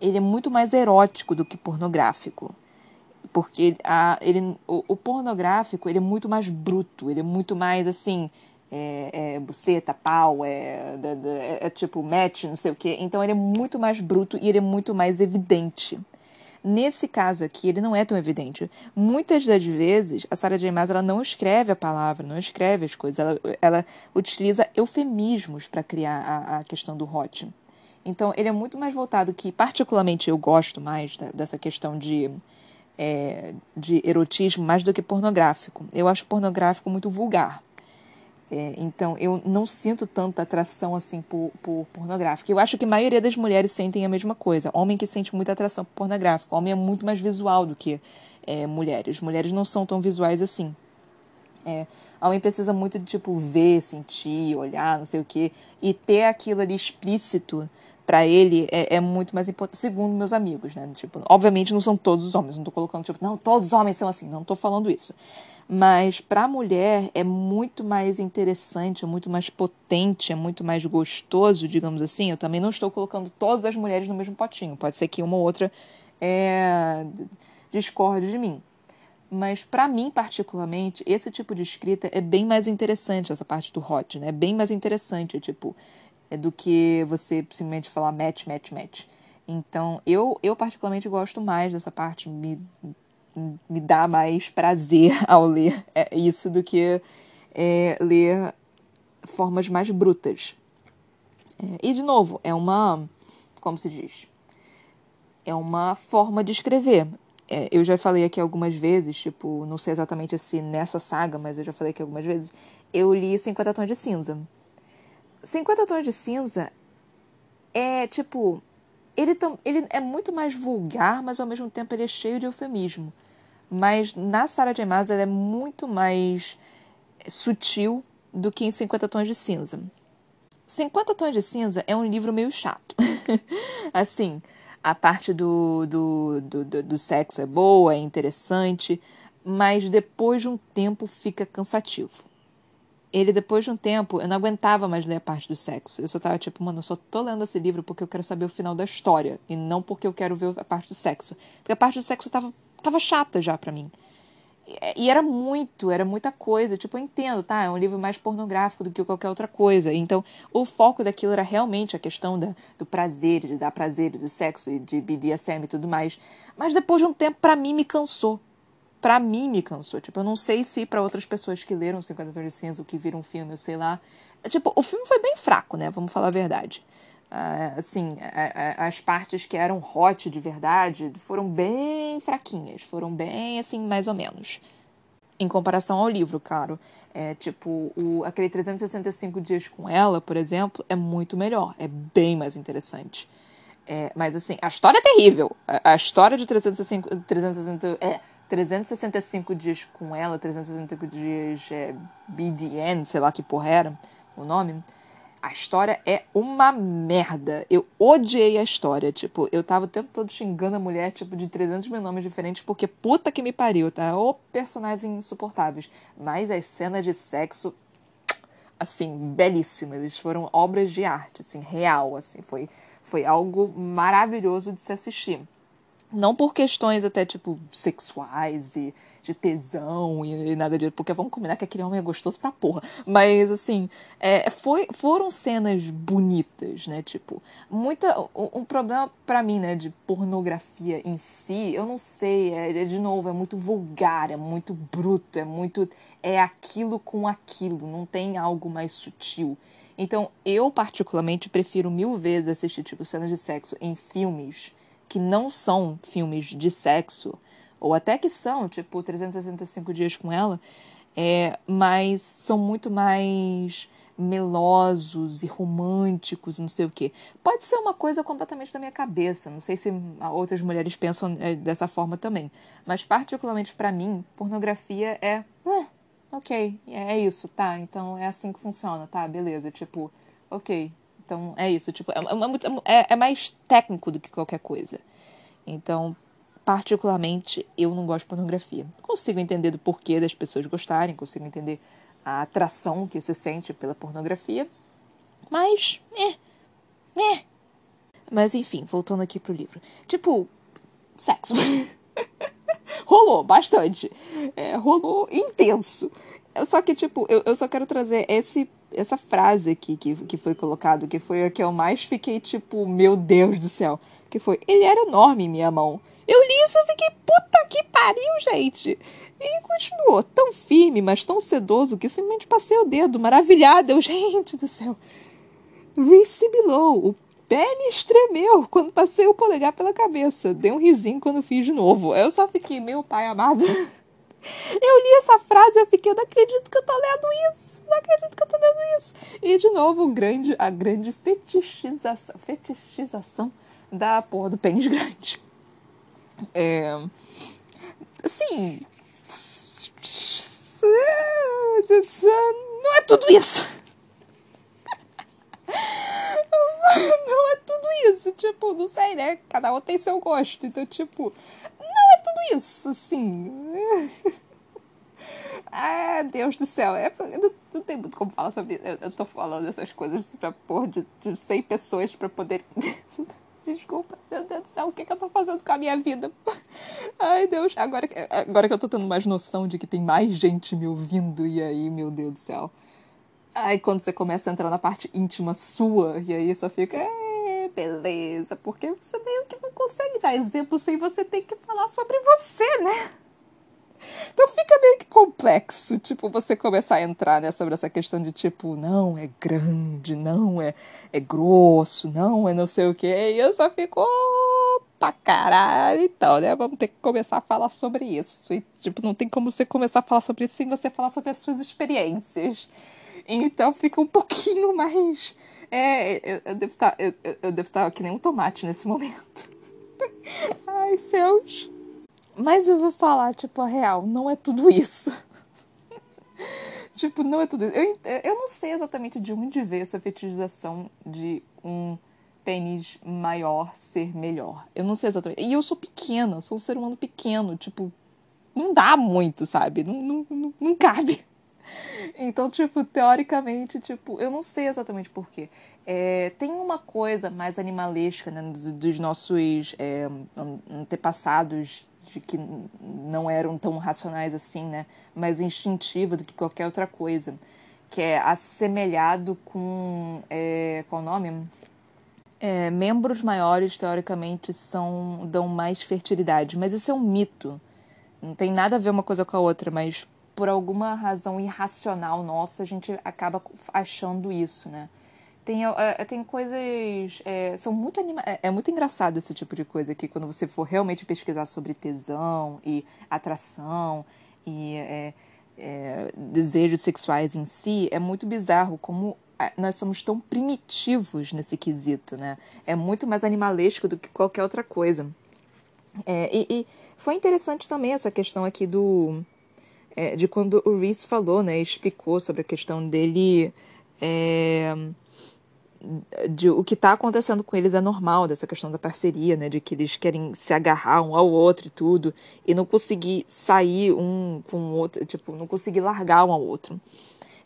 Ele é muito mais erótico do que pornográfico, porque a, ele o, o pornográfico ele é muito mais bruto, ele é muito mais assim é, é, buceta, pau, é, é, é, tipo match, não sei o que. Então ele é muito mais bruto e ele é muito mais evidente. Nesse caso aqui, ele não é tão evidente. Muitas das vezes, a Sarah J. Maas ela não escreve a palavra, não escreve as coisas, ela, ela utiliza eufemismos para criar a, a, questão do hot. Então, ele é muito mais voltado que, particularmente, eu gosto mais da, dessa questão de, é, de erotismo mais do que pornográfico. Eu acho pornográfico muito vulgar. É, então, eu não sinto tanta atração assim por, por pornográfico. Eu acho que a maioria das mulheres sentem a mesma coisa. Homem que sente muita atração por pornográfico. Homem é muito mais visual do que é, mulheres. Mulheres não são tão visuais assim. É, homem precisa muito de, tipo, ver, sentir, olhar, não sei o quê. E ter aquilo ali explícito para ele é, é, muito mais importante, segundo meus amigos, né? Tipo, obviamente não são todos os homens, não tô colocando, tipo, não, todos os homens são assim, não tô falando isso. Mas para a mulher é muito mais interessante, é muito mais potente, é muito mais gostoso, digamos assim. Eu também não estou colocando todas as mulheres no mesmo potinho. Pode ser que uma ou outra é, discorde de mim. Mas para mim, particularmente, esse tipo de escrita é bem mais interessante, essa parte do hot, né? É bem mais interessante, tipo, é do que você simplesmente falar match, match, match. Então, eu, eu particularmente gosto mais dessa parte, me me dá mais prazer ao ler é isso do que é, ler formas mais brutas. É, e, de novo, é uma. Como se diz? É uma forma de escrever. É, eu já falei aqui algumas vezes, tipo, não sei exatamente se nessa saga, mas eu já falei aqui algumas vezes. Eu li 50 Tons de Cinza. 50 Tons de Cinza é, tipo, ele, ele é muito mais vulgar, mas ao mesmo tempo ele é cheio de eufemismo. Mas na Sarah J. Maas ela é muito mais sutil do que em 50 Tons de Cinza. 50 Tons de Cinza é um livro meio chato. assim, a parte do, do, do, do, do sexo é boa, é interessante, mas depois de um tempo fica cansativo ele, depois de um tempo, eu não aguentava mais ler a parte do sexo. Eu só tava tipo, mano, eu só tô lendo esse livro porque eu quero saber o final da história. E não porque eu quero ver a parte do sexo. Porque a parte do sexo tava, tava chata já pra mim. E, e era muito, era muita coisa. Tipo, eu entendo, tá? É um livro mais pornográfico do que qualquer outra coisa. Então, o foco daquilo era realmente a questão da, do prazer, de dar prazer, do sexo e de BDSM e tudo mais. Mas depois de um tempo, pra mim, me cansou para mim me cansou. Tipo, eu não sei se para outras pessoas que leram 50 Tons de Cinza ou que viram o filme, eu sei lá. Tipo, o filme foi bem fraco, né? Vamos falar a verdade. Uh, assim, a, a, as partes que eram hot de verdade foram bem fraquinhas, foram bem, assim, mais ou menos. Em comparação ao livro, claro. É, tipo, o, aquele 365 Dias com Ela, por exemplo, é muito melhor, é bem mais interessante. É, mas, assim, a história é terrível. A, a história de 365, 360, é, 365 dias com ela, 365 dias é, BDN, sei lá que porra era o nome. A história é uma merda. Eu odiei a história. Tipo, eu tava o tempo todo xingando a mulher, tipo, de 300 mil nomes diferentes, porque puta que me pariu, tá? Ô personagens insuportáveis. Mas as cenas de sexo, assim, belíssimas. Eles foram obras de arte, assim, real, assim. Foi, foi algo maravilhoso de se assistir. Não por questões até, tipo, sexuais e de tesão e, e nada disso, porque vamos combinar que aquele homem é gostoso pra porra. Mas, assim, é, foi, foram cenas bonitas, né? Tipo, muita. Um, um problema para mim, né, de pornografia em si, eu não sei, é, é, de novo, é muito vulgar, é muito bruto, é muito. É aquilo com aquilo, não tem algo mais sutil. Então, eu particularmente prefiro mil vezes assistir, tipo, cenas de sexo em filmes que não são filmes de sexo, ou até que são, tipo 365 dias com ela, é, mas são muito mais melosos e românticos, não sei o quê. Pode ser uma coisa completamente da minha cabeça, não sei se outras mulheres pensam é, dessa forma também, mas particularmente para mim, pornografia é, é ok, é isso, tá, então é assim que funciona, tá, beleza, tipo, ok, então é isso, tipo, é, é, é, é mais técnico do que qualquer coisa. Então, particularmente, eu não gosto de pornografia. Consigo entender do porquê das pessoas gostarem, consigo entender a atração que se sente pela pornografia, mas, é, é. Mas enfim, voltando aqui pro livro. Tipo, sexo. rolou bastante. É, rolou intenso. Só que, tipo, eu, eu só quero trazer esse, essa frase aqui que, que foi colocado, que foi a que eu mais fiquei, tipo, meu Deus do céu. Que foi, ele era enorme minha mão. Eu li isso e fiquei, puta que pariu, gente. E continuou tão firme, mas tão sedoso, que simplesmente passei o dedo, maravilhada. Eu, gente do céu. Reese Below, o pênis tremeu quando passei o polegar pela cabeça. Dei um risinho quando fiz de novo. Eu só fiquei, meu pai amado. Eu li essa frase e eu fiquei, eu não acredito que eu tô lendo isso. Não acredito que eu tô lendo isso. E de novo, grande, a grande fetichização. Fetichização da porra do pênis grande. É. Assim. Não é tudo isso. não é tudo isso. Tipo, não sei, né? Cada um tem seu gosto. Então, tipo, não tudo isso, assim. Ah, Deus do céu. É, não, não tem muito como falar sobre. Eu, eu tô falando essas coisas pra pôr de, de 100 pessoas pra poder. Desculpa, meu Deus do céu, o que, que eu tô fazendo com a minha vida? Ai, Deus, agora, agora que eu tô tendo mais noção de que tem mais gente me ouvindo, e aí, meu Deus do céu. Aí quando você começa a entrar na parte íntima sua, e aí só fica, é, beleza, porque você meio que não consegue dar exemplo sem você ter que falar sobre você, né? Então fica meio que complexo, tipo, você começar a entrar né, sobre essa questão de tipo, não, é grande, não, é, é grosso, não, é não sei o que, e eu só fico pra caralho então, né? Vamos ter que começar a falar sobre isso. E, tipo, não tem como você começar a falar sobre isso sem você falar sobre as suas experiências. Então fica um pouquinho mais. É, eu, eu devo estar. Tá, eu, eu devo estar tá que nem um tomate nesse momento. Ai, céus. Mas eu vou falar, tipo, a real, não é tudo isso. tipo, não é tudo isso. Eu, eu não sei exatamente de onde veio essa fetichização de um pênis maior ser melhor. Eu não sei exatamente. E eu sou pequena, sou um ser humano pequeno, tipo, não dá muito, sabe? Não, não, não, não cabe. Então, tipo, teoricamente, tipo, eu não sei exatamente porquê. É, tem uma coisa mais animalesca né, dos, dos nossos é, antepassados de que não eram tão racionais assim, né? Mais instintiva do que qualquer outra coisa. Que é assemelhado com. É, qual o nome? É, membros maiores, teoricamente, são dão mais fertilidade. Mas isso é um mito. Não tem nada a ver uma coisa com a outra, mas por alguma razão irracional nossa, a gente acaba achando isso, né? Tem, é, tem coisas. É, são muito anima é, é, muito engraçado esse tipo de coisa que quando você for realmente pesquisar sobre tesão e atração e é, é, desejos sexuais em si, é muito bizarro como nós somos tão primitivos nesse quesito, né? É muito mais animalesco do que qualquer outra coisa. É, e, e, foi interessante também essa questão aqui do é, de quando o Reese falou, né, explicou sobre a questão dele é, de o que está acontecendo com eles é normal, dessa questão da parceria, né? De que eles querem se agarrar um ao outro e tudo, e não conseguir sair um com o outro, tipo, não conseguir largar um ao outro.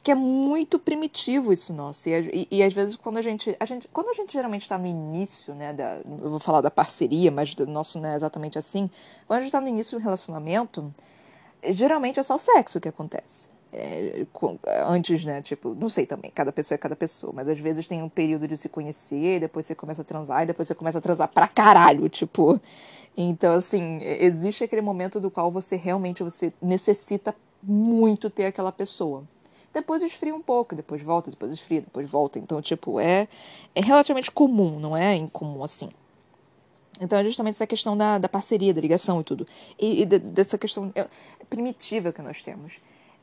Que é muito primitivo isso nosso. E, e, e às vezes quando a gente, a gente. Quando a gente geralmente está no início, né? Da, eu vou falar da parceria, mas do nosso não é exatamente assim. Quando a gente está no início do relacionamento, geralmente é só sexo que acontece é, antes, né? Tipo, não sei também, cada pessoa é cada pessoa, mas às vezes tem um período de se conhecer, depois você começa a transar e depois você começa a transar pra caralho, tipo. Então, assim, existe aquele momento do qual você realmente você necessita muito ter aquela pessoa. Depois esfria um pouco, depois volta, depois esfria, depois volta. Então, tipo, é, é relativamente comum, não é incomum assim. Então é justamente essa questão da, da parceria, da ligação e tudo. E, e de, dessa questão é, primitiva que nós temos.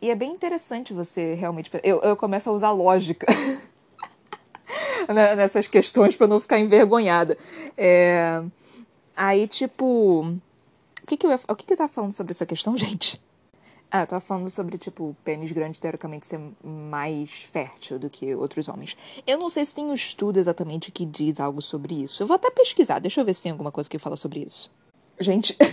E é bem interessante você realmente. Eu, eu começo a usar lógica né, nessas questões para não ficar envergonhada. É... Aí, tipo. O que, que eu. O que, que eu tava falando sobre essa questão, gente? Ah, eu tava falando sobre, tipo, o pênis grande teoricamente ser mais fértil do que outros homens. Eu não sei se tem um estudo exatamente que diz algo sobre isso. Eu vou até pesquisar, deixa eu ver se tem alguma coisa que fala sobre isso. Gente.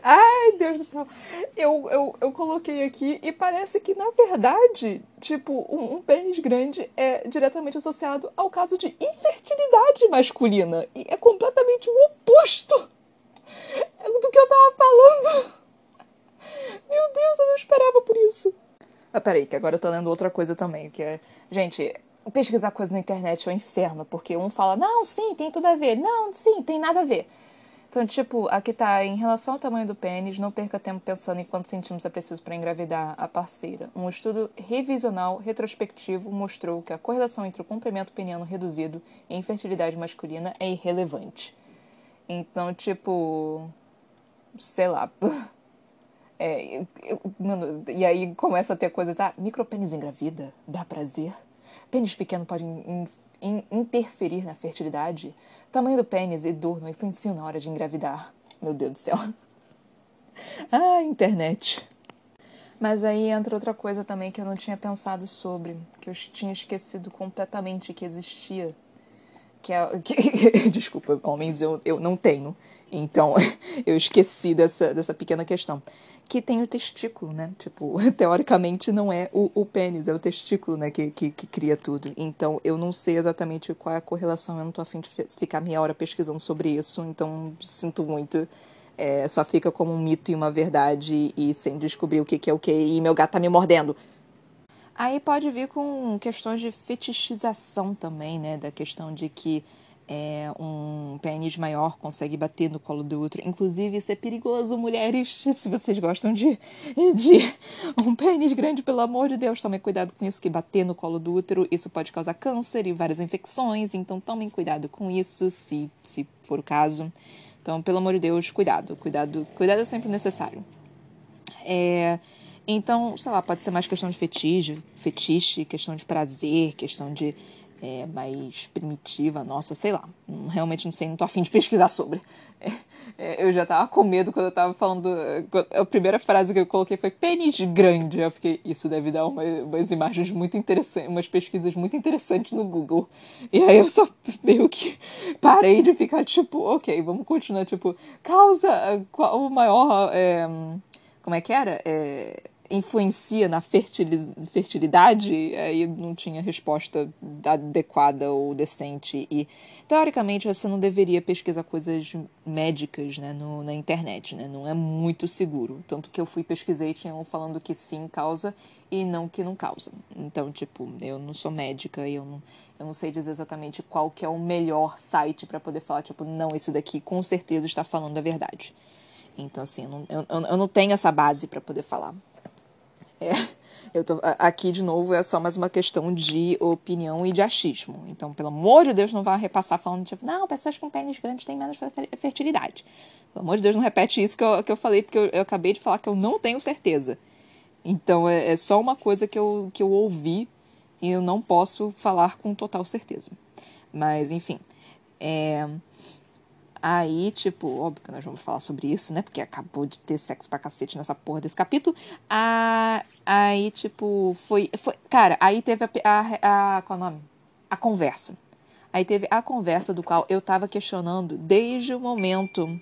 Ai, Deus do céu. Eu, eu, eu coloquei aqui e parece que, na verdade, tipo, um, um pênis grande é diretamente associado ao caso de infertilidade masculina. E é completamente o oposto do que eu tava falando. Meu Deus, eu não esperava por isso. Ah, peraí, que agora eu tô lendo outra coisa também, que é. Gente, pesquisar coisa na internet é um inferno, porque um fala, não, sim, tem tudo a ver. Não, sim, tem nada a ver. Então, tipo, aqui tá, em relação ao tamanho do pênis, não perca tempo pensando em quantos centímetros é preciso para engravidar a parceira. Um estudo revisional retrospectivo mostrou que a correlação entre o comprimento peniano reduzido e a infertilidade masculina é irrelevante. Então, tipo, sei lá. É, eu, mano, e aí começa a ter coisas, ah, micropênis engravida, dá prazer? Pênis pequeno pode in, in, interferir na fertilidade? Tamanho do pênis e dor não influenciam na hora de engravidar. Meu Deus do céu. Ah, internet. Mas aí entra outra coisa também que eu não tinha pensado sobre, que eu tinha esquecido completamente que existia. Que é. Que, desculpa, homens, eu, eu não tenho. Então, eu esqueci dessa, dessa pequena questão. Que tem o testículo, né? Tipo, teoricamente não é o, o pênis, é o testículo, né? Que, que, que, cria tudo. Então, eu não sei exatamente qual é a correlação, eu não tô afim de ficar meia hora pesquisando sobre isso, então sinto muito. É, só fica como um mito e uma verdade e sem descobrir o que, que é o que. E meu gato tá me mordendo. Aí pode vir com questões de fetichização também, né? Da questão de que é, um pênis maior consegue bater no colo do outro. Inclusive, isso é perigoso, mulheres. Se vocês gostam de, de um pênis grande, pelo amor de Deus, tomem cuidado com isso, que bater no colo do útero, isso pode causar câncer e várias infecções. Então, tomem cuidado com isso, se, se for o caso. Então, pelo amor de Deus, cuidado. Cuidado, cuidado é sempre necessário. É, então, sei lá, pode ser mais questão de fetiche, fetiche, questão de prazer, questão de é, mais primitiva, nossa, sei lá. Realmente não sei, não tô afim de pesquisar sobre. É, é, eu já tava com medo quando eu tava falando. A primeira frase que eu coloquei foi pênis grande. Eu fiquei, isso deve dar uma, umas imagens muito interessantes, umas pesquisas muito interessantes no Google. E aí eu só meio que parei de ficar tipo, ok, vamos continuar, tipo, causa. Qual o maior. É, como é que era? É, influencia na fertilidade, aí não tinha resposta adequada ou decente. E, teoricamente, você não deveria pesquisar coisas médicas né, no, na internet, né? Não é muito seguro. Tanto que eu fui pesquisei e tinham falando que sim causa e não que não causa. Então, tipo, eu não sou médica e eu não, eu não sei dizer exatamente qual que é o melhor site para poder falar, tipo, não, isso daqui com certeza está falando a verdade. Então, assim, eu não, eu, eu não tenho essa base para poder falar. É, eu tô, aqui, de novo, é só mais uma questão de opinião e de achismo. Então, pelo amor de Deus, não vá repassar falando, tipo, não, pessoas com pênis grandes têm menos fertilidade. Pelo amor de Deus, não repete isso que eu, que eu falei, porque eu, eu acabei de falar que eu não tenho certeza. Então, é, é só uma coisa que eu, que eu ouvi e eu não posso falar com total certeza. Mas, enfim. É... Aí, tipo, óbvio que nós vamos falar sobre isso, né? Porque acabou de ter sexo pra cacete nessa porra desse capítulo. Ah, aí, tipo, foi, foi. Cara, aí teve a, a, a. Qual é o nome? A conversa. Aí teve a conversa do qual eu tava questionando desde o momento.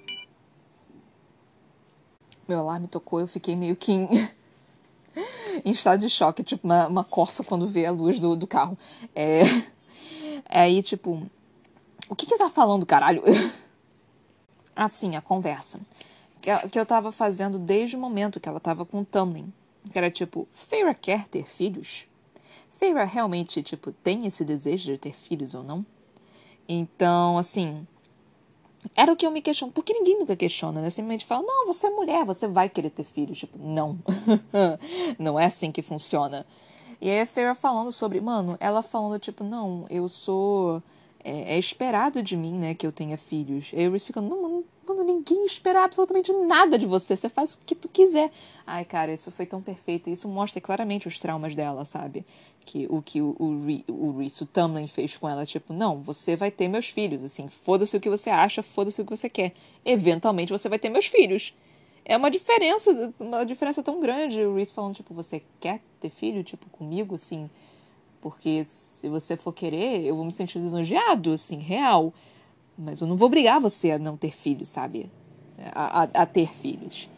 Meu alarme tocou, eu fiquei meio que em, em estado de choque, tipo uma, uma corça quando vê a luz do, do carro. É... Aí, tipo, o que que eu tava falando, caralho? assim, a conversa. Que, eu tava fazendo desde o momento que ela tava com o Tamlin. Que era tipo, Feira quer ter filhos? Feira realmente, tipo, tem esse desejo de ter filhos ou não? Então, assim, era o que eu me questiono. Porque ninguém nunca questiona, né? Simplesmente fala, não, você é mulher, você vai querer ter filhos. Tipo, não. não é assim que funciona. E aí a Feira falando sobre, mano, ela falando, tipo, não, eu sou é, é, esperado de mim, né, que eu tenha filhos. Aí o Reese fica, não, mano, mano, ninguém espera absolutamente nada de você, você faz o que tu quiser. Ai, cara, isso foi tão perfeito, isso mostra claramente os traumas dela, sabe? Que o que o, o, o Reese, o Tamlin fez com ela, tipo, não, você vai ter meus filhos, assim, foda-se o que você acha, foda-se o que você quer. Eventualmente você vai ter meus filhos. É uma diferença, uma diferença tão grande, o Reese falando, tipo, você quer ter filho, tipo, comigo, assim porque se você for querer, eu vou me sentir lisonjeado, assim, real. Mas eu não vou obrigar você a não ter filhos, sabe? A, a, a ter filhos.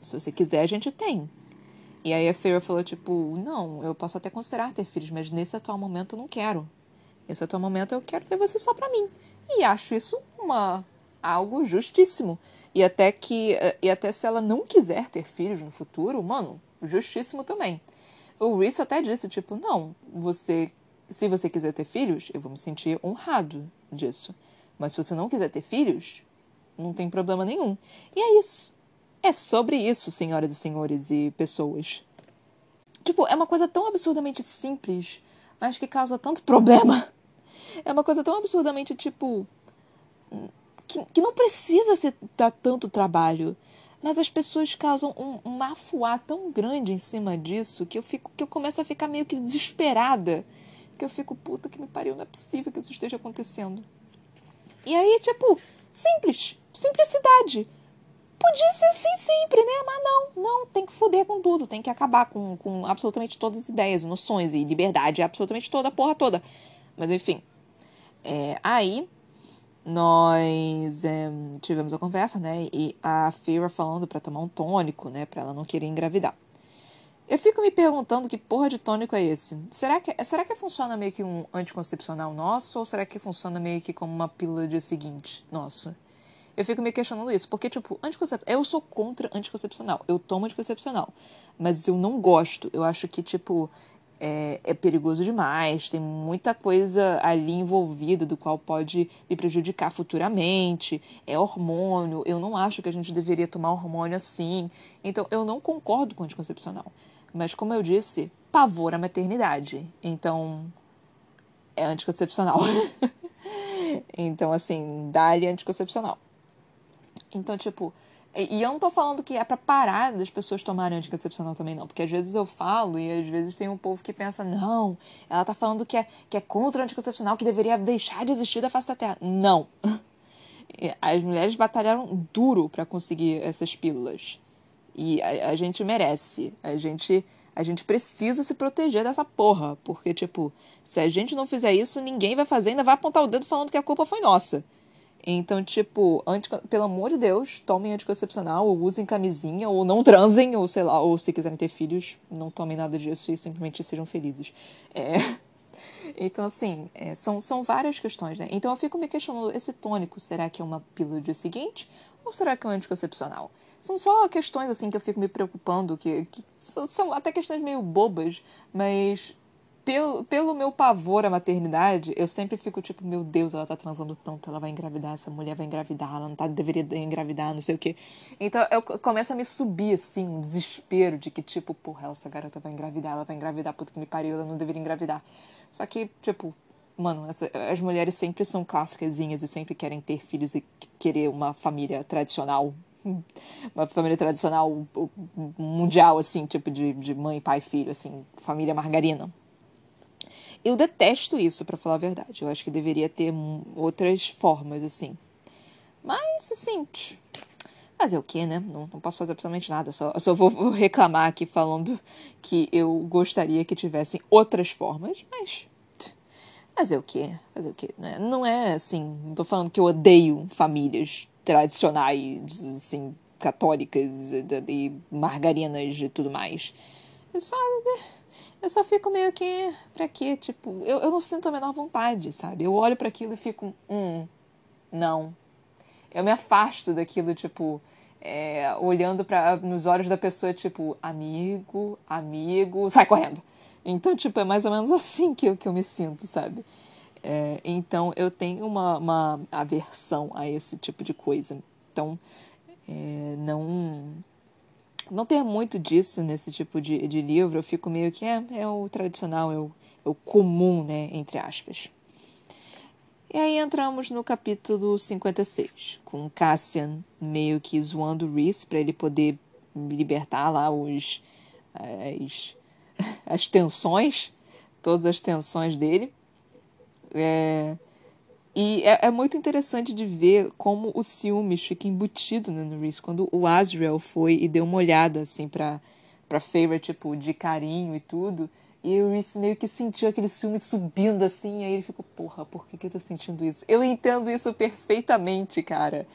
Se você quiser, a gente tem. E aí a Feira falou, tipo, não, eu posso até considerar ter filhos, mas nesse atual momento eu não quero. Nesse atual momento eu quero ter você só pra mim. E acho isso uma algo justíssimo. E até que e até se ela não quiser ter filhos no futuro, mano, justíssimo também. O Reese até disse, tipo, não, você. Se você quiser ter filhos, eu vou me sentir honrado disso. Mas se você não quiser ter filhos, não tem problema nenhum. E é isso. É sobre isso, senhoras e senhores e pessoas. Tipo, é uma coisa tão absurdamente simples, mas que causa tanto problema. É uma coisa tão absurdamente, tipo. que, que não precisa ser, dar tanto trabalho. Mas as pessoas causam um, um mafuá tão grande em cima disso que eu fico que eu começo a ficar meio que desesperada. Que eu fico, puta que me pariu, não é possível que isso esteja acontecendo. E aí, tipo, simples. Simplicidade. Podia ser assim sempre, né? Mas não, não, tem que foder com tudo, tem que acabar com, com absolutamente todas as ideias, noções e liberdade, absolutamente toda a porra toda. Mas enfim. É, aí nós é, tivemos a conversa, né? E a Fira falando para tomar um tônico, né? Para ela não querer engravidar. Eu fico me perguntando que porra de tônico é esse. Será que, será que funciona meio que um anticoncepcional nosso? Ou será que funciona meio que como uma pílula dia seguinte nosso? Eu fico me questionando isso, porque, tipo, anticoncep... eu sou contra anticoncepcional. Eu tomo anticoncepcional. Mas eu não gosto. Eu acho que, tipo, é, é, perigoso demais, tem muita coisa ali envolvida do qual pode me prejudicar futuramente, é hormônio, eu não acho que a gente deveria tomar hormônio assim. Então, eu não concordo com o anticoncepcional. Mas, como eu disse, pavor à maternidade. Então, é anticoncepcional. então, assim, dá-lhe anticoncepcional. Então, tipo, e eu não tô falando que é para parar das pessoas tomarem anticoncepcional também, não. Porque às vezes eu falo e às vezes tem um povo que pensa, não, ela tá falando que é, que é contra anticoncepcional, que deveria deixar de existir da face da Terra. Não. As mulheres batalharam duro para conseguir essas pílulas. E a, a gente merece. A gente a gente precisa se proteger dessa porra. Porque, tipo, se a gente não fizer isso, ninguém vai fazer, ainda vai apontar o dedo falando que a culpa foi nossa. Então, tipo, anti, pelo amor de Deus, tomem anticoncepcional, ou usem camisinha, ou não transem, ou sei lá, ou se quiserem ter filhos, não tomem nada disso e simplesmente sejam felizes. É... Então, assim, é, são, são várias questões, né? Então eu fico me questionando, esse tônico, será que é uma pílula do dia seguinte? Ou será que é um anticoncepcional? São só questões, assim, que eu fico me preocupando, que, que são até questões meio bobas, mas pelo, pelo meu pavor à maternidade, eu sempre fico tipo, meu Deus, ela tá transando tanto, ela vai engravidar, essa mulher vai engravidar, ela não tá, deveria engravidar, não sei o quê. Então eu começo a me subir, assim, um desespero de que, tipo, porra, essa garota vai engravidar, ela vai engravidar, puta que me pariu, ela não deveria engravidar. Só que, tipo, mano, essa, as mulheres sempre são clássicasinhas e sempre querem ter filhos e querer uma família tradicional. Uma família tradicional mundial, assim, tipo de, de mãe, pai, filho, assim, família margarina. Eu detesto isso, para falar a verdade. Eu acho que deveria ter outras formas, assim. Mas, assim, fazer o quê, né? Não, não posso fazer absolutamente nada. Só, só vou reclamar aqui falando que eu gostaria que tivessem outras formas, mas. Fazer o quê? Fazer o quê? Não é, não é assim. Não tô falando que eu odeio famílias tradicionais, assim, católicas e margarinas e tudo mais. Eu só eu só fico meio que, pra quê? Tipo, eu, eu não sinto a menor vontade, sabe? Eu olho para aquilo e fico, hum, não. Eu me afasto daquilo, tipo, é, olhando para nos olhos da pessoa, tipo, amigo, amigo, sai correndo. Então, tipo, é mais ou menos assim que eu, que eu me sinto, sabe? É, então, eu tenho uma, uma aversão a esse tipo de coisa. Então, é, não não ter muito disso nesse tipo de, de livro, eu fico meio que é, é o tradicional, é o, é o comum, né, entre aspas. E aí entramos no capítulo 56, com Cassian meio que zoando Reese para ele poder libertar lá os as, as tensões, todas as tensões dele. É, e é, é, muito interessante de ver como o ciúmes fica embutido né, no Reese. Quando o Azrael foi e deu uma olhada assim pra, pra Favor, tipo, de carinho e tudo. E o Reese meio que sentiu aquele ciúme subindo assim. E aí ele ficou, porra, por que, que eu tô sentindo isso? Eu entendo isso perfeitamente, cara.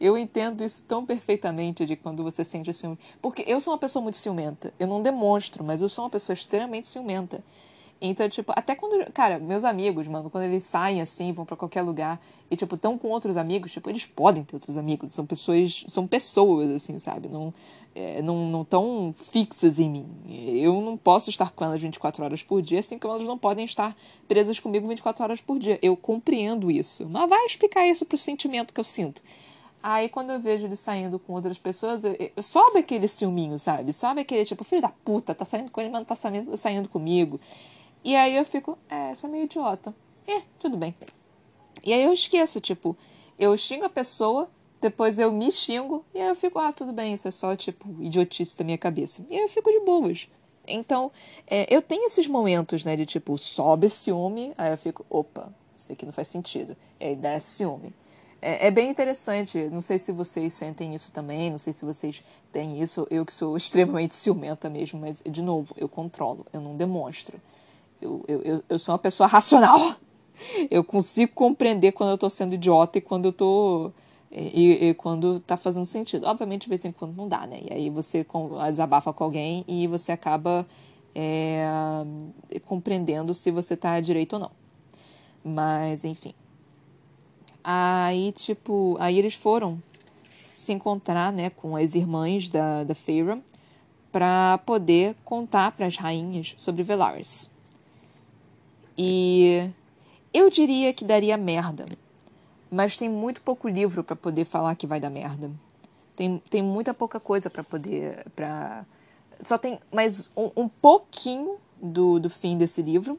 Eu entendo isso tão perfeitamente de quando você sente ciúme. Porque eu sou uma pessoa muito ciumenta. Eu não demonstro, mas eu sou uma pessoa extremamente ciumenta. Então, tipo, até quando. Cara, meus amigos, mano, quando eles saem assim, vão para qualquer lugar e, tipo, estão com outros amigos, tipo, eles podem ter outros amigos. São pessoas. São pessoas, assim, sabe? Não é, não, não tão fixas em mim. Eu não posso estar com elas 24 horas por dia, assim como elas não podem estar presas comigo 24 horas por dia. Eu compreendo isso. Mas vai explicar isso pro sentimento que eu sinto. Aí quando eu vejo ele saindo com outras pessoas, eu, eu, sobe aquele ciúminho, sabe? Sobe aquele tipo, filho da puta, tá saindo com ele, mas não tá saindo, saindo comigo. E aí eu fico, é, sou meio idiota. É, tudo bem. E aí eu esqueço, tipo, eu xingo a pessoa, depois eu me xingo, e aí eu fico, ah, tudo bem, isso é só, tipo, idiotice da minha cabeça. E aí eu fico de boas. Então, é, eu tenho esses momentos, né, de tipo, sobe ciúme, aí eu fico, opa, isso aqui não faz sentido. E aí desce ciúme. É, é, bem interessante, não sei se vocês sentem isso também, não sei se vocês têm isso, eu que sou extremamente ciumenta mesmo, mas, de novo, eu controlo, eu não demonstro. Eu, eu, eu sou uma pessoa racional. Eu consigo compreender quando eu tô sendo idiota e quando eu tô. E, e, quando tá fazendo sentido. Obviamente, de vez em quando não dá, né? E aí você desabafa com alguém e você acaba é, compreendendo se você tá direito ou não. Mas, enfim. Aí, tipo, aí eles foram se encontrar, né, com as irmãs da, da Feyre para poder contar para as rainhas sobre Velaris. E eu diria que daria merda. Mas tem muito pouco livro para poder falar que vai dar merda. Tem, tem muita pouca coisa para poder. Pra... Só tem mais um, um pouquinho do, do fim desse livro.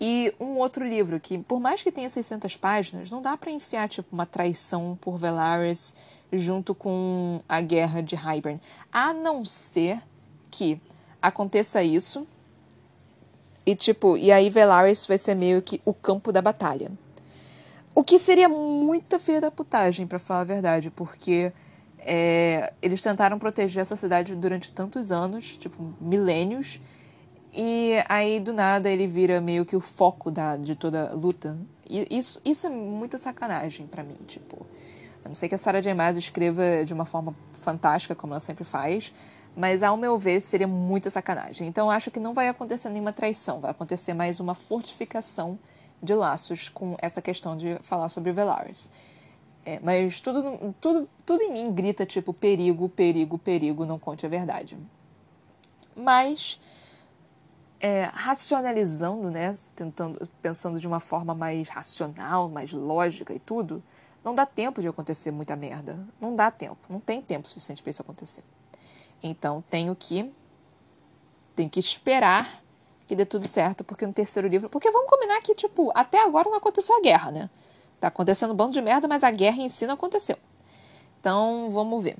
E um outro livro que, por mais que tenha 600 páginas, não dá para enfiar tipo uma traição por Velaris junto com a guerra de Hybern. A não ser que aconteça isso e tipo, e aí Velaris vai ser meio que o campo da batalha. O que seria muita filha da putagem, para falar a verdade, porque é, eles tentaram proteger essa cidade durante tantos anos, tipo, milênios, e aí do nada ele vira meio que o foco da, de toda a luta. E isso, isso é muita sacanagem para mim, tipo. A não sei que a Sarah J. Maas escreva de uma forma fantástica, como ela sempre faz, mas, ao meu ver, seria muita sacanagem. Então, acho que não vai acontecer nenhuma traição, vai acontecer mais uma fortificação de laços com essa questão de falar sobre Velaris. É, mas tudo, tudo, tudo em mim grita tipo perigo, perigo, perigo, não conte a verdade. Mas é, racionalizando, né, tentando, pensando de uma forma mais racional, mais lógica e tudo, não dá tempo de acontecer muita merda. Não dá tempo, não tem tempo suficiente para isso acontecer. Então tenho que tenho que esperar que dê tudo certo, porque no terceiro livro, porque vamos combinar que tipo, até agora não aconteceu a guerra, né? Tá acontecendo um bando de merda, mas a guerra em si não aconteceu. Então, vamos ver.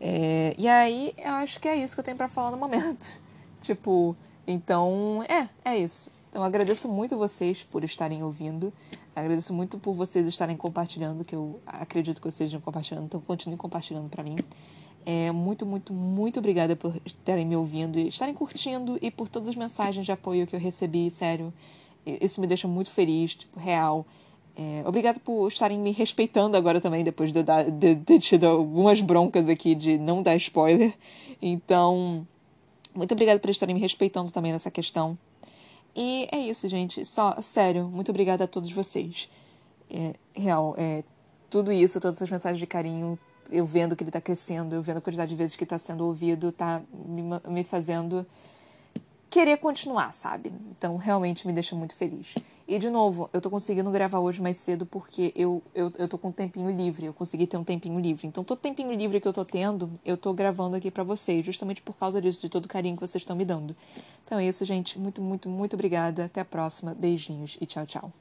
É, e aí, eu acho que é isso que eu tenho para falar no momento. tipo, então, é, é isso. Então, agradeço muito vocês por estarem ouvindo. Agradeço muito por vocês estarem compartilhando, que eu acredito que vocês estejam compartilhando. Então, continuem compartilhando para mim. É, muito, muito, muito obrigada por estarem me ouvindo e estarem curtindo e por todas as mensagens de apoio que eu recebi, sério. Isso me deixa muito feliz, tipo, real. É, obrigada por estarem me respeitando agora também, depois de eu dar, de, ter tido algumas broncas aqui de não dar spoiler. Então, muito obrigada por estarem me respeitando também nessa questão. E é isso, gente. Só, sério, muito obrigada a todos vocês. É, real, é, tudo isso, todas as mensagens de carinho, eu vendo que ele está crescendo, eu vendo a quantidade de vezes que está sendo ouvido, está me, me fazendo querer continuar, sabe? Então, realmente me deixa muito feliz. E, de novo, eu tô conseguindo gravar hoje mais cedo porque eu, eu, eu tô com um tempinho livre, eu consegui ter um tempinho livre. Então, todo tempinho livre que eu tô tendo, eu tô gravando aqui para vocês, justamente por causa disso, de todo o carinho que vocês estão me dando. Então é isso, gente. Muito, muito, muito obrigada. Até a próxima. Beijinhos e tchau, tchau.